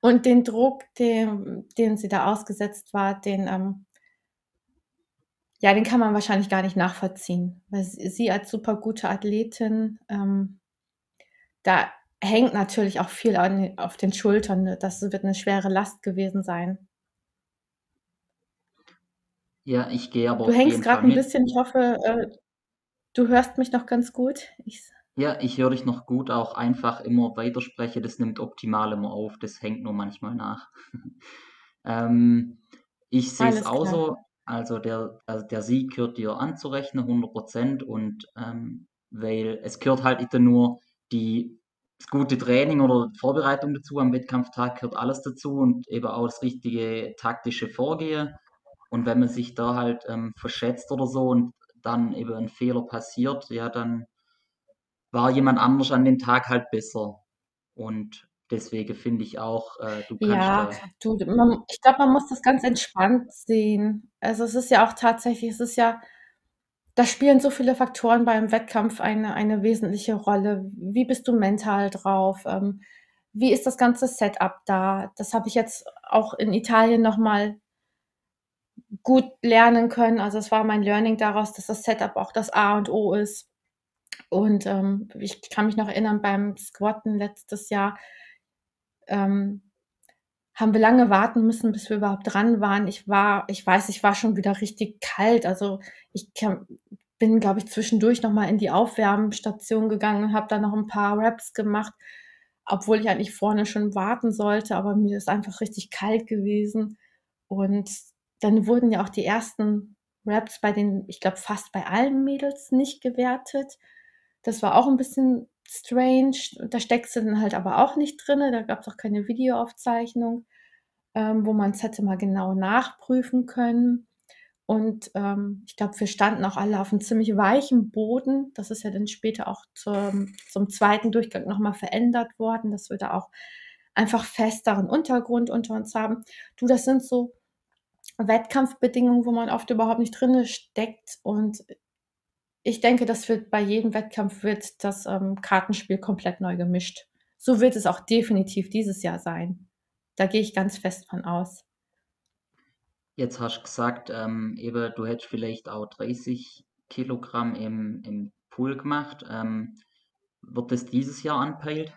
B: Und den Druck, den, den sie da ausgesetzt war, den, ähm, ja, den kann man wahrscheinlich gar nicht nachvollziehen. Weil sie, sie als super gute Athletin, ähm, da hängt natürlich auch viel an, auf den Schultern. Ne? Das wird eine schwere Last gewesen sein.
A: Ja, ich gehe aber
B: Du hängst gerade ein bisschen, ich hoffe, äh, du hörst mich noch ganz gut.
A: Ich ja, ich höre dich noch gut, auch einfach immer weiterspreche, das nimmt optimal immer auf, das hängt nur manchmal nach. ähm, ich sehe es auch so, also der, der Sieg gehört dir anzurechnen, 100 Prozent, und ähm, weil es gehört halt nicht nur die das gute Training oder Vorbereitung dazu. Am Wettkampftag gehört alles dazu und eben auch das richtige taktische Vorgehen. Und wenn man sich da halt ähm, verschätzt oder so und dann eben ein Fehler passiert, ja, dann war jemand anders an dem Tag halt besser. Und deswegen finde ich auch, äh,
B: du kannst. Ja, du, man, ich glaube, man muss das ganz entspannt sehen. Also es ist ja auch tatsächlich, es ist ja da spielen so viele Faktoren beim Wettkampf eine, eine wesentliche Rolle. Wie bist du mental drauf? Ähm, wie ist das ganze Setup da? Das habe ich jetzt auch in Italien nochmal gut lernen können. Also es war mein Learning daraus, dass das Setup auch das A und O ist. Und ähm, ich kann mich noch erinnern, beim Squatten letztes Jahr ähm, haben wir lange warten müssen, bis wir überhaupt dran waren. Ich war, ich weiß, ich war schon wieder richtig kalt. Also ich kann, bin, glaube ich, zwischendurch nochmal in die Aufwärmstation gegangen und habe da noch ein paar Raps gemacht, obwohl ich eigentlich vorne schon warten sollte, aber mir ist einfach richtig kalt gewesen. Und dann wurden ja auch die ersten Raps bei den, ich glaube, fast bei allen Mädels nicht gewertet. Das war auch ein bisschen strange. Da steckst du dann halt aber auch nicht drin. Da gab es auch keine Videoaufzeichnung, ähm, wo man es hätte mal genau nachprüfen können. Und ähm, ich glaube, wir standen auch alle auf einem ziemlich weichen Boden. Das ist ja dann später auch zum, zum zweiten Durchgang nochmal verändert worden, dass wir da auch einfach festeren Untergrund unter uns haben. Du, das sind so Wettkampfbedingungen, wo man oft überhaupt nicht drin steckt. Und ich denke, das wird bei jedem Wettkampf wird das ähm, Kartenspiel komplett neu gemischt. So wird es auch definitiv dieses Jahr sein. Da gehe ich ganz fest von aus.
A: Jetzt hast du gesagt, ähm, eben, du hättest vielleicht auch 30 Kilogramm im, im Pool gemacht. Ähm, wird das dieses Jahr anpeilt?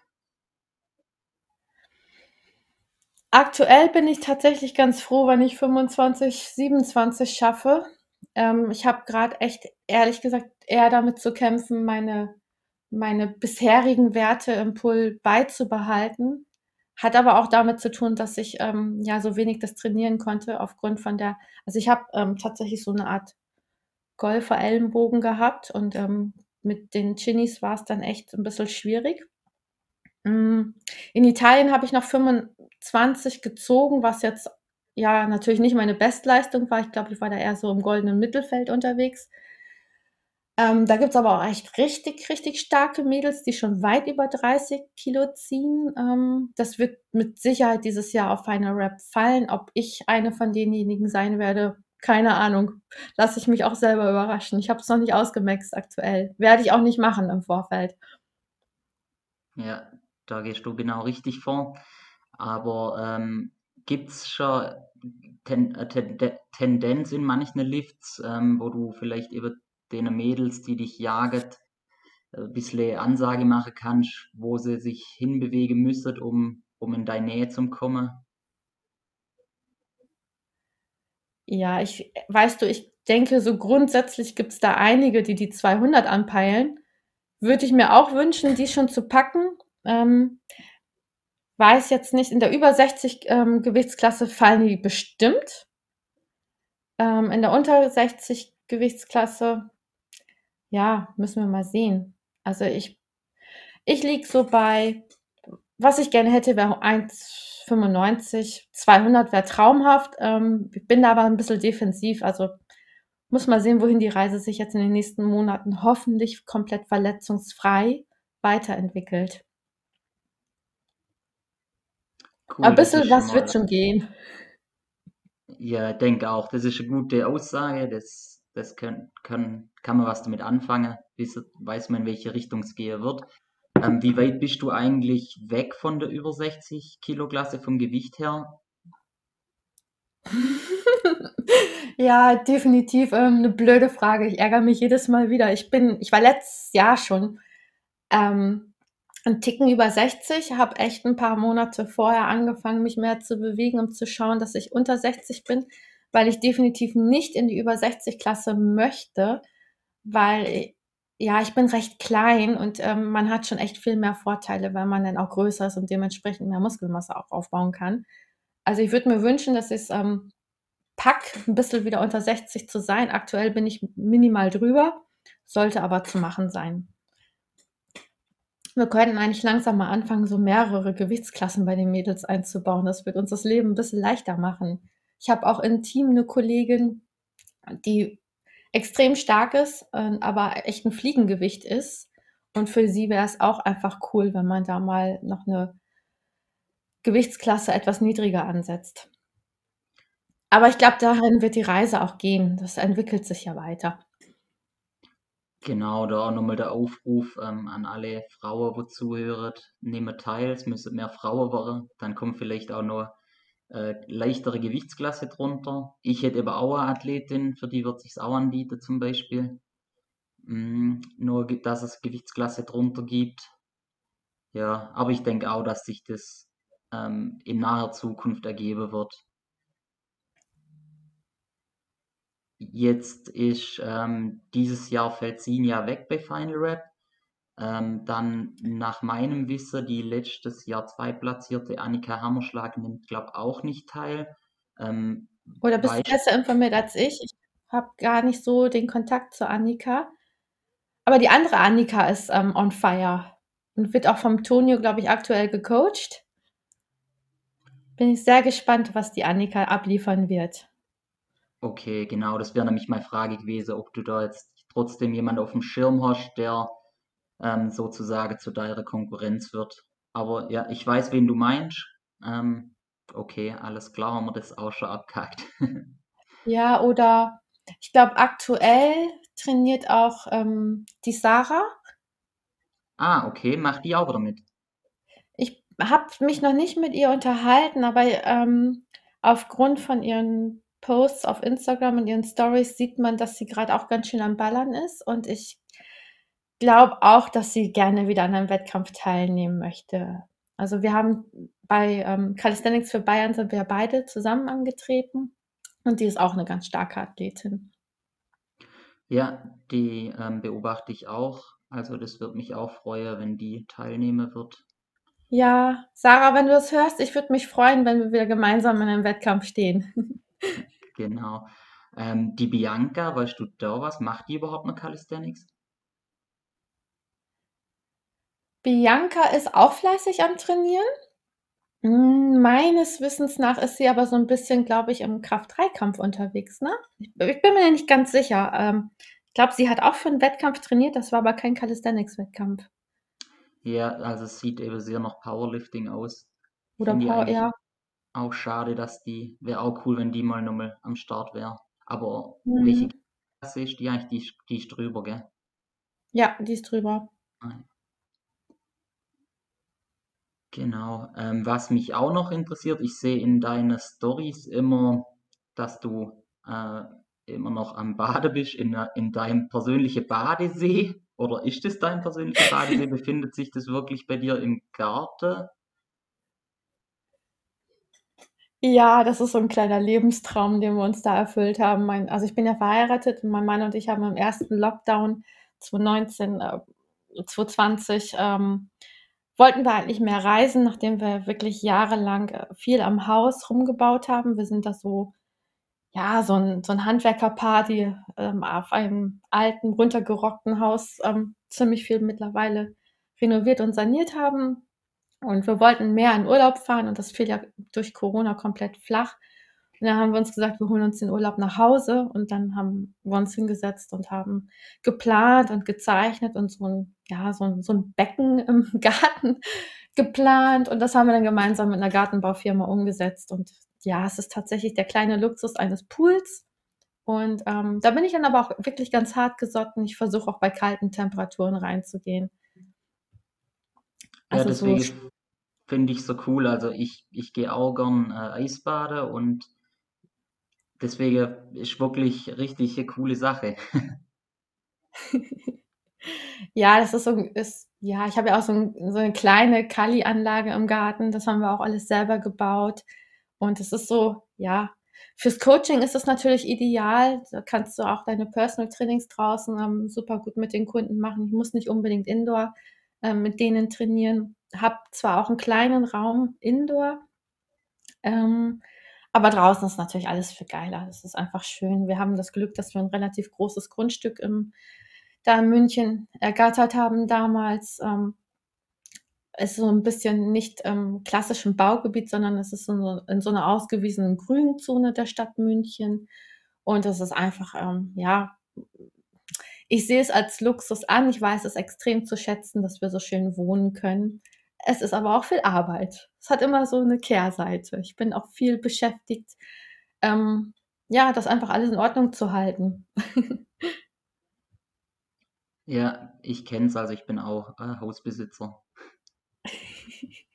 B: Aktuell bin ich tatsächlich ganz froh, wenn ich 25, 27 schaffe. Ähm, ich habe gerade echt, ehrlich gesagt, eher damit zu kämpfen, meine, meine bisherigen Werte im Pool beizubehalten. Hat aber auch damit zu tun, dass ich ähm, ja so wenig das trainieren konnte aufgrund von der, also ich habe ähm, tatsächlich so eine Art Golfer-Ellenbogen gehabt und ähm, mit den Chinis war es dann echt ein bisschen schwierig. Hm, in Italien habe ich noch 25 gezogen, was jetzt ja natürlich nicht meine Bestleistung war. Ich glaube, ich war da eher so im goldenen Mittelfeld unterwegs. Ähm, da es aber auch echt richtig, richtig starke Mädels, die schon weit über 30 Kilo ziehen. Ähm, das wird mit Sicherheit dieses Jahr auf Final Rap fallen. Ob ich eine von denjenigen sein werde, keine Ahnung. Lasse ich mich auch selber überraschen. Ich habe es noch nicht ausgemaxt aktuell. Werde ich auch nicht machen im Vorfeld.
A: Ja, da gehst du genau richtig vor. Aber ähm, gibt es schon ten, äh, ten, Tendenz in manchen Lifts, ähm, wo du vielleicht über den Mädels, die dich jagen, ein äh, bisschen Ansage machen kannst, wo sie sich hinbewegen müssen, um, um in deine Nähe zu kommen?
B: Ja, ich weißt du, ich denke, so grundsätzlich gibt es da einige, die die 200 anpeilen. Würde ich mir auch wünschen, die schon zu packen. Ähm, weiß jetzt nicht, in der über 60 ähm, Gewichtsklasse fallen die bestimmt. Ähm, in der unter 60 Gewichtsklasse, ja, müssen wir mal sehen. Also ich, ich liege so bei, was ich gerne hätte, wäre 1,95. 200 wäre traumhaft. Ähm, ich bin da aber ein bisschen defensiv. Also muss mal sehen, wohin die Reise sich jetzt in den nächsten Monaten hoffentlich komplett verletzungsfrei weiterentwickelt. Cool, ein bisschen was wird schon gehen.
A: Ja, ich denke auch, das ist eine gute Aussage. Das, das kann, kann, kann man was damit anfangen. Weiß man, in welche Richtung es gehen wird. Ähm, wie weit bist du eigentlich weg von der über 60 Kilo Klasse vom Gewicht her?
B: ja, definitiv ähm, eine blöde Frage. Ich ärgere mich jedes Mal wieder. Ich bin, ich war letztes Jahr schon ähm, ein Ticken über 60, habe echt ein paar Monate vorher angefangen, mich mehr zu bewegen, um zu schauen, dass ich unter 60 bin, weil ich definitiv nicht in die über 60 Klasse möchte, weil ja, ich bin recht klein und ähm, man hat schon echt viel mehr Vorteile, weil man dann auch größer ist und dementsprechend mehr Muskelmasse auch aufbauen kann. Also ich würde mir wünschen, dass ich es ähm, pack, ein bisschen wieder unter 60 zu sein. Aktuell bin ich minimal drüber, sollte aber zu machen sein. Wir könnten eigentlich langsam mal anfangen, so mehrere Gewichtsklassen bei den Mädels einzubauen. Das wird uns das Leben ein bisschen leichter machen. Ich habe auch im Team eine Kollegin, die extrem stark ist, äh, aber echt ein Fliegengewicht ist. Und für sie wäre es auch einfach cool, wenn man da mal noch eine Gewichtsklasse etwas niedriger ansetzt. Aber ich glaube, dahin wird die Reise auch gehen. Das entwickelt sich ja weiter.
A: Genau, da auch nochmal der Aufruf ähm, an alle Frauen, die zuhören, nehmen teil, es müssen mehr Frauen werden, dann kommt vielleicht auch noch äh, leichtere Gewichtsklasse drunter. Ich hätte aber auch eine Athletin, für die wird sich auch anbieten zum Beispiel. Mm, nur, dass es Gewichtsklasse drunter gibt. Ja, aber ich denke auch, dass sich das ähm, in naher Zukunft ergeben wird. Jetzt ist ähm, dieses Jahr fällt Sinja weg bei Final Rap. Ähm, dann nach meinem Wissen die letztes Jahr zweitplatzierte Annika Hammerschlag nimmt, glaube auch nicht teil. Ähm,
B: Oder bist du besser informiert als ich? Ich habe gar nicht so den Kontakt zu Annika. Aber die andere Annika ist ähm, on fire und wird auch vom Tonio, glaube ich, aktuell gecoacht. Bin ich sehr gespannt, was die Annika abliefern wird.
A: Okay, genau, das wäre nämlich meine Frage gewesen, ob du da jetzt trotzdem jemand auf dem Schirm hast, der ähm, sozusagen zu deiner Konkurrenz wird. Aber ja, ich weiß, wen du meinst. Ähm, okay, alles klar, haben wir das auch schon abgehakt.
B: ja, oder ich glaube, aktuell trainiert auch ähm, die Sarah.
A: Ah, okay, macht die auch wieder mit?
B: Ich habe mich noch nicht mit ihr unterhalten, aber ähm, aufgrund von ihren Posts auf Instagram und ihren Stories sieht man, dass sie gerade auch ganz schön am Ballern ist und ich glaube auch, dass sie gerne wieder an einem Wettkampf teilnehmen möchte. Also wir haben bei ähm, Calisthenics für Bayern sind wir beide zusammen angetreten und die ist auch eine ganz starke Athletin.
A: Ja, die ähm, beobachte ich auch. Also das wird mich auch freuen, wenn die teilnehmen wird.
B: Ja, Sarah, wenn du das hörst, ich würde mich freuen, wenn wir wieder gemeinsam in einem Wettkampf stehen.
A: genau. Ähm, die Bianca, weißt du da was? Macht die überhaupt noch Calisthenics?
B: Bianca ist auch fleißig am Trainieren. Hm, meines Wissens nach ist sie aber so ein bisschen, glaube ich, im Kraft-3-Kampf unterwegs, ne? Ich ich bin mir nicht ganz sicher. Ähm, ich glaube, sie hat auch für einen Wettkampf trainiert, das war aber kein Calisthenics-Wettkampf.
A: Ja, also es sieht eben sehr nach Powerlifting aus.
B: Oder
A: Finde ich
B: Power ja.
A: auch schade, dass die wäre auch cool, wenn die mal noch mal am Start wäre. Aber
B: Mhm.
A: welche Klasse ist die eigentlich? Die ist die ist drüber, gell?
B: Ja, die ist drüber.
A: Ah, ja. Genau. Ähm, was mich auch noch interessiert, ich sehe in deinen Stories immer, dass du äh, immer noch am Bade bist, in, in deinem persönlichen Badesee. Oder ist es dein persönlicher Badesee? Befindet sich das wirklich bei dir im Garten?
B: Ja, das ist so ein kleiner Lebenstraum, den wir uns da erfüllt haben. Mein also, ich bin ja verheiratet und mein Mann und ich haben im ersten Lockdown 2019, äh, 2020, ähm, wollten wir eigentlich mehr reisen, nachdem wir wirklich jahrelang, äh, viel am Haus rumgebaut haben. Wir sind da so ja, so 'n so 'n Handwerkerpaar, die, ähm, auf einem alten, runtergerockten Haus, ähm, ziemlich viel mittlerweile renoviert und saniert haben. Und wir wollten mehr in Urlaub fahren und das fiel ja durch Corona komplett flach. Und dann haben wir uns gesagt, wir holen uns den Urlaub nach Hause und dann haben wir uns hingesetzt und haben geplant und gezeichnet und so 'n ja, so 'n so 'n Becken im Garten geplant und das haben wir dann gemeinsam mit 'ner Gartenbaufirma umgesetzt und ja, es ist tatsächlich der kleine Luxus eines Pools und, ähm, da bin ich dann aber auch wirklich ganz hartgesotten. Ich versuche auch bei kalten Temperaturen reinzugehen.
A: Ja,
B: Also, so
A: deswegen finde ich so cool. Also ich, ich gehe auch gern äh, Eisbaden und deswegen ist wirklich richtig eine coole Sache.
B: Ja, das ist so ist ja, ich habe ja auch so 'n so 'ne kleine Kali-Anlage im Garten. Das haben wir auch alles selber gebaut. Und es ist so ja, fürs Coaching ist das natürlich ideal. Da kannst du auch deine Personal Trainings draußen, ähm, super gut mit den Kunden machen. Ich muss nicht unbedingt Indoor, ähm, mit denen trainieren. Habe zwar auch 'n kleinen Raum Indoor, ähm, aber draußen ist natürlich alles viel geiler. Das ist einfach schön. Wir haben das Glück, dass wir 'n relativ großes Grundstück im da in München ergattert haben damals. Ähm, ist so 'n bisschen nicht im klassischen Baugebiet, sondern es ist in so in so 'ner ausgewiesenen Grünzone der Stadt München. Und das ist einfach, ähm, ja ich sehe es als Luxus an. Ich weiß es extrem zu schätzen, dass wir so schön wohnen können. Es ist aber auch viel Arbeit. Es hat immer so 'ne Kehrseite. Ich bin auch viel beschäftigt, ähm, ja, das einfach alles in Ordnung zu halten.
A: Ja, ich kenne es, also ich bin auch äh, Hausbesitzer.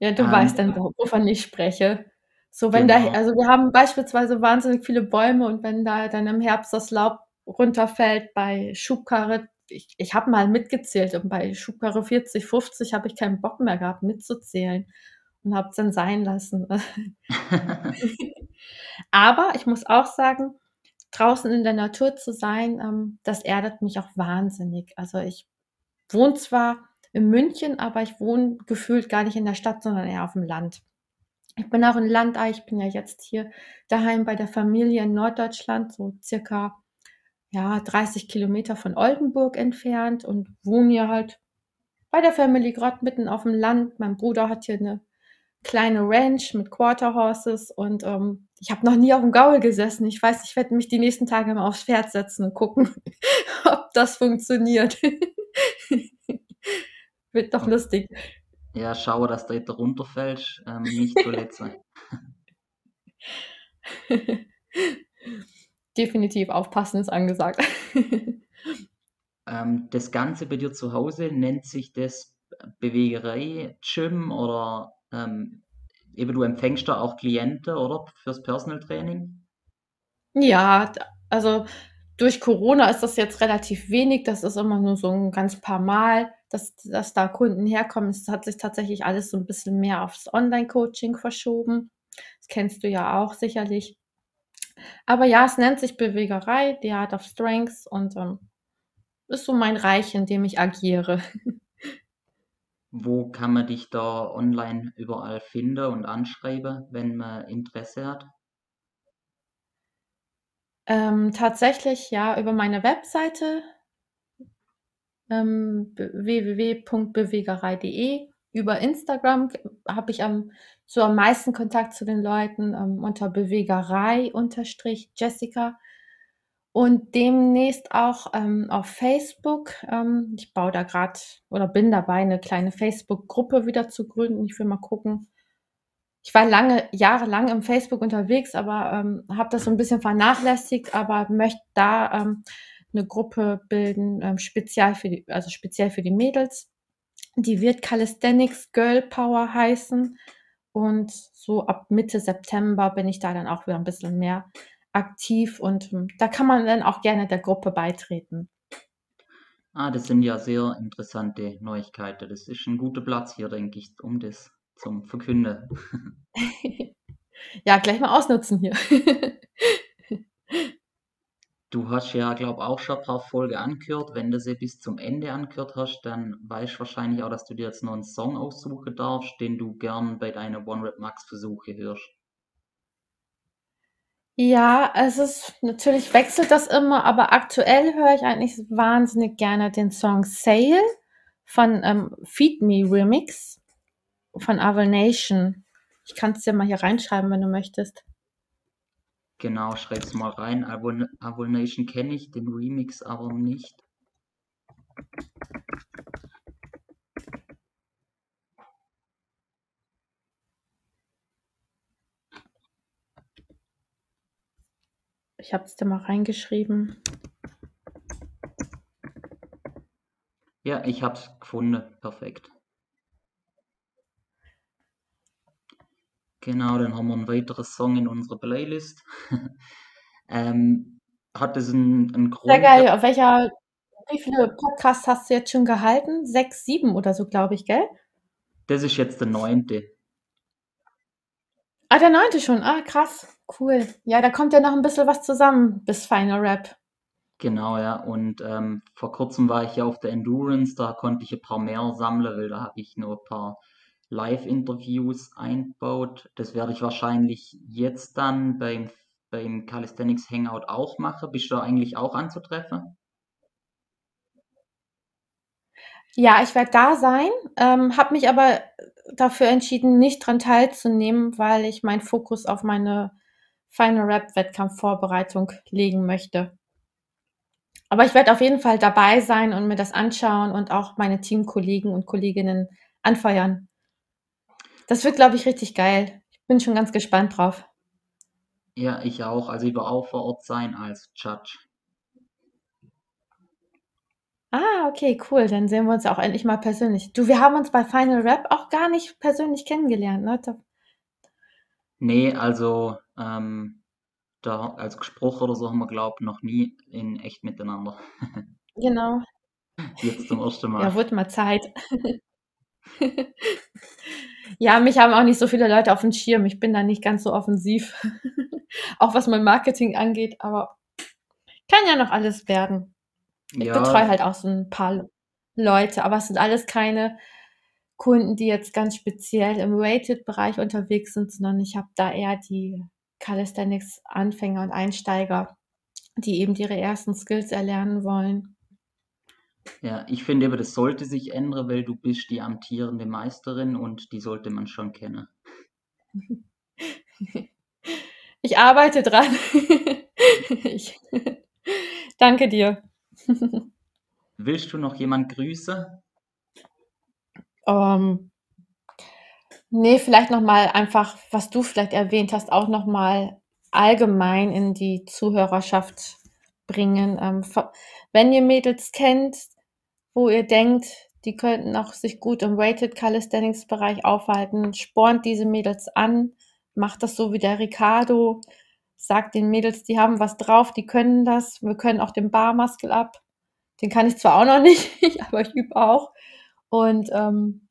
B: Ja, du weißt
A: Ähm,
B: dann, wo wovon ich spreche. So, wenn da
A: genau.
B: also, wir haben beispielsweise wahnsinnig viele Bäume und wenn da dann im Herbst das Laub runterfällt bei Schubkarre ich ich habe mal mitgezählt und bei Schubkarre 40, 50 habe ich keinen Bock mehr gehabt mitzuzählen und habe es dann sein lassen. Aber ich muss auch sagen, draußen in der Natur zu sein, ähm, das erdet mich auch wahnsinnig. Also, ich wohne zwar in München, aber ich wohne gefühlt gar nicht in der Stadt, sondern eher auf'm Land. Ich bin auch 'n Landei. Ich bin ja jetzt hier daheim bei der Familie in Norddeutschland, so circa, ja, 30 Kilometer von Oldenburg entfernt und wohne hier halt bei der Family grad mitten auf'm Land. Mein Bruder hat hier 'ne kleine Ranch mit Quarter Horses und, ähm, ich habe noch nie auf'm Gaul gesessen. Ich weiß, ich werde mich die nächsten Tage mal aufs Pferd setzen und gucken, ob das funktioniert. Wird doch lustig.
A: Ja, schaue, dass du da runterfällst, ähm, nicht verletzen.
B: Definitiv aufpassen ist angesagt.
A: Ähm, das Ganze bei dir zu Hause, nennt sich das Bewegerei, Gym oder, ähm, eben du empfängst da auch Klienten, oder, fürs Personal Training?
B: Ja, also, durch Corona ist das jetzt relativ wenig. Das ist immer nur so 'n ganz paar Mal, dass dass da Kunden herkommen. Es hat sich tatsächlich alles so 'n bisschen mehr aufs Online-Coaching verschoben. Das kennst du ja auch sicherlich. Aber ja, es nennt sich Bewegerei, The Art of Strength und, ähm, ist so mein Reich, in dem ich agiere.
A: Wo kann man dich da online überall finden und anschreiben, wenn man Interesse hat?
B: Ähm, tatsächlich ja über meine Webseite ähm, www.bewegerei.de. Über Instagram habe ich am, so am meisten Kontakt zu den Leuten ähm, unter Bewegerei unterstrich Jessica und demnächst auch ähm, auf Facebook. Ähm, ich baue da gerade oder bin dabei, eine kleine Facebook-Gruppe wieder zu gründen. Ich will mal gucken. Ich war lange, jahrelang im Facebook unterwegs, aber ähm, habe das so ein bisschen vernachlässigt, aber möchte da ähm, eine Gruppe bilden, ähm, speziell für die, also speziell für die Mädels. Die wird Calisthenics Girl Power heißen. Und so ab Mitte September bin ich da dann auch wieder ein bisschen mehr aktiv und hm, da kann man dann auch gerne der Gruppe beitreten.
A: Ah, das sind ja sehr interessante Neuigkeiten. Das ist ein guter Platz hier, denke ich, um das zum Verkünden.
B: ja, gleich mal ausnutzen hier.
A: Du hast ja, glaube ich, auch schon ein paar Folgen angehört. Wenn du sie bis zum Ende angehört hast, dann weißt du wahrscheinlich auch, dass du dir jetzt noch einen Song aussuchen darfst, den du gern bei deinen One-Rap-Max-Versuche hörst.
B: Ja, es ist natürlich wechselt das immer, aber aktuell höre ich eigentlich wahnsinnig gerne den Song Sail von ähm, Feed Me Remix von Aval Nation. Ich kann es dir mal hier reinschreiben, wenn du möchtest.
A: Genau, schreib's mal rein. Avol Nation kenne ich, den Remix aber nicht.
B: Ich habe es dir mal reingeschrieben.
A: Ja, ich habe es gefunden. Perfekt. Genau, dann haben wir einen weiteren Song in unserer Playlist. ähm, hat es einen, einen Grund?
B: Sehr geil. Auf welcher, wie viele Podcasts hast du jetzt schon gehalten? Sechs, sieben oder so, glaube ich, gell?
A: Das ist jetzt der neunte.
B: Ah, der neunte schon. Ah, krass. Cool. Ja, da kommt ja noch ein bisschen was zusammen bis Final Rap.
A: Genau, ja. Und ähm, vor kurzem war ich ja auf der Endurance, da konnte ich ein paar mehr sammeln, weil da habe ich nur ein paar Live-Interviews einbaut. Das werde ich wahrscheinlich jetzt dann beim, beim Calisthenics Hangout auch machen. Bist du eigentlich auch anzutreffen?
B: Ja, ich werde da sein, ähm, habe mich aber dafür entschieden, nicht dran teilzunehmen, weil ich meinen Fokus auf meine Final Rap Wettkampfvorbereitung legen möchte. Aber ich werde auf jeden Fall dabei sein und mir das anschauen und auch meine Teamkollegen und Kolleginnen anfeuern. Das wird, glaube ich, richtig geil. Ich bin schon ganz gespannt drauf.
A: Ja, ich auch. Also ich will auch vor Ort sein als Judge.
B: Ah, okay, cool. Dann sehen wir uns auch endlich mal persönlich. Du, wir haben uns bei Final Rap auch gar nicht persönlich kennengelernt, ne?
A: Nee, also ähm, da als gesprochen oder so haben wir, glaube ich, noch nie in echt miteinander.
B: Genau.
A: Jetzt zum ersten Mal.
B: Ja, wird mal Zeit. Ja, mich haben auch nicht so viele Leute auf dem Schirm. Ich bin da nicht ganz so offensiv, auch was mein Marketing angeht, aber kann ja noch alles werden. Ich ja. betreue halt auch so ein paar Leute, aber es sind alles keine Kunden, die jetzt ganz speziell im Rated-Bereich unterwegs sind, sondern ich habe da eher die Calisthenics-Anfänger und Einsteiger, die eben ihre ersten Skills erlernen wollen.
A: Ja, ich finde aber, das sollte sich ändern, weil du bist die amtierende Meisterin und die sollte man schon kennen.
B: Ich arbeite dran. ich, danke dir.
A: Willst du noch jemand grüßen?
B: Um, ähm, nee, vielleicht nochmal einfach, was du vielleicht erwähnt hast, auch nochmal allgemein in die Zuhörerschaft bringen. Ähm, wenn ihr Mädels kennt, wo ihr denkt, die könnten auch sich gut im Weighted Calisthenics Bereich aufhalten, spornt diese Mädels an, macht das so wie der Ricardo, sagt den Mädels, die haben was drauf, die können das, wir können auch den Barmuskel ab. Den kann ich zwar auch noch nicht, aber ich übe auch. Und ähm,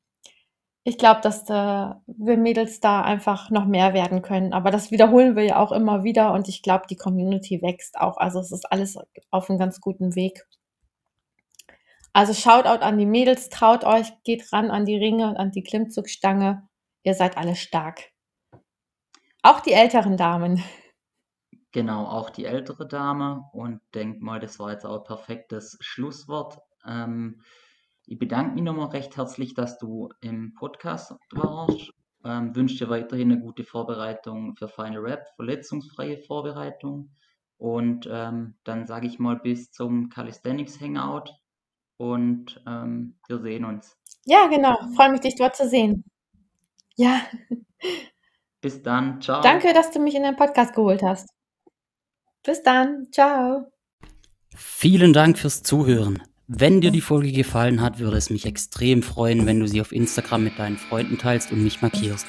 B: ich glaube, dass da wir Mädels da einfach noch mehr werden können. Aber das wiederholen wir ja auch immer wieder und ich glaube, die Community wächst auch. Also es ist alles auf einem ganz guten Weg. Also Shoutout an die Mädels, traut euch, geht ran an die Ringe, und an die Klimmzugstange. Ihr seid alle stark. Auch die älteren Damen.
A: Genau, auch die ältere Dame. Und denk mal, das war jetzt auch ein perfektes Schlusswort.
C: Ähm, ich bedanke mich nochmal recht herzlich, dass du im Podcast warst. Ähm, wünsche dir weiterhin eine gute Vorbereitung für Final Rap, verletzungsfreie Vorbereitung. Und ähm, dann sage ich mal bis zum Calisthenics Hangout und ähm, wir sehen uns.
B: Ja, genau. Freue mich, dich dort zu sehen. Ja.
C: Bis dann. Ciao.
B: Danke, dass du mich in den Podcast geholt hast. Bis dann. Ciao.
A: Vielen Dank fürs Zuhören. Wenn dir die Folge gefallen hat, würde es mich extrem freuen, wenn du sie auf Instagram mit deinen Freunden teilst und mich markierst.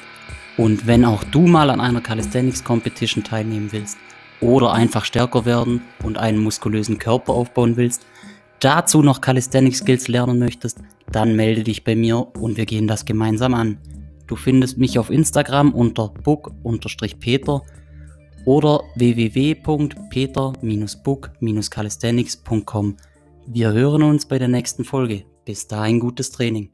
A: Und wenn auch du mal an einer Calisthenics Competition teilnehmen willst oder einfach stärker werden und einen muskulösen Körper aufbauen willst, dazu noch Calisthenics Skills lernen möchtest, dann melde dich bei mir und wir gehen das gemeinsam an. Du findest mich auf Instagram unter book-peter oder www.peter-book-calisthenics.com. Wir hören uns bei der nächsten Folge. Bis dahin gutes Training.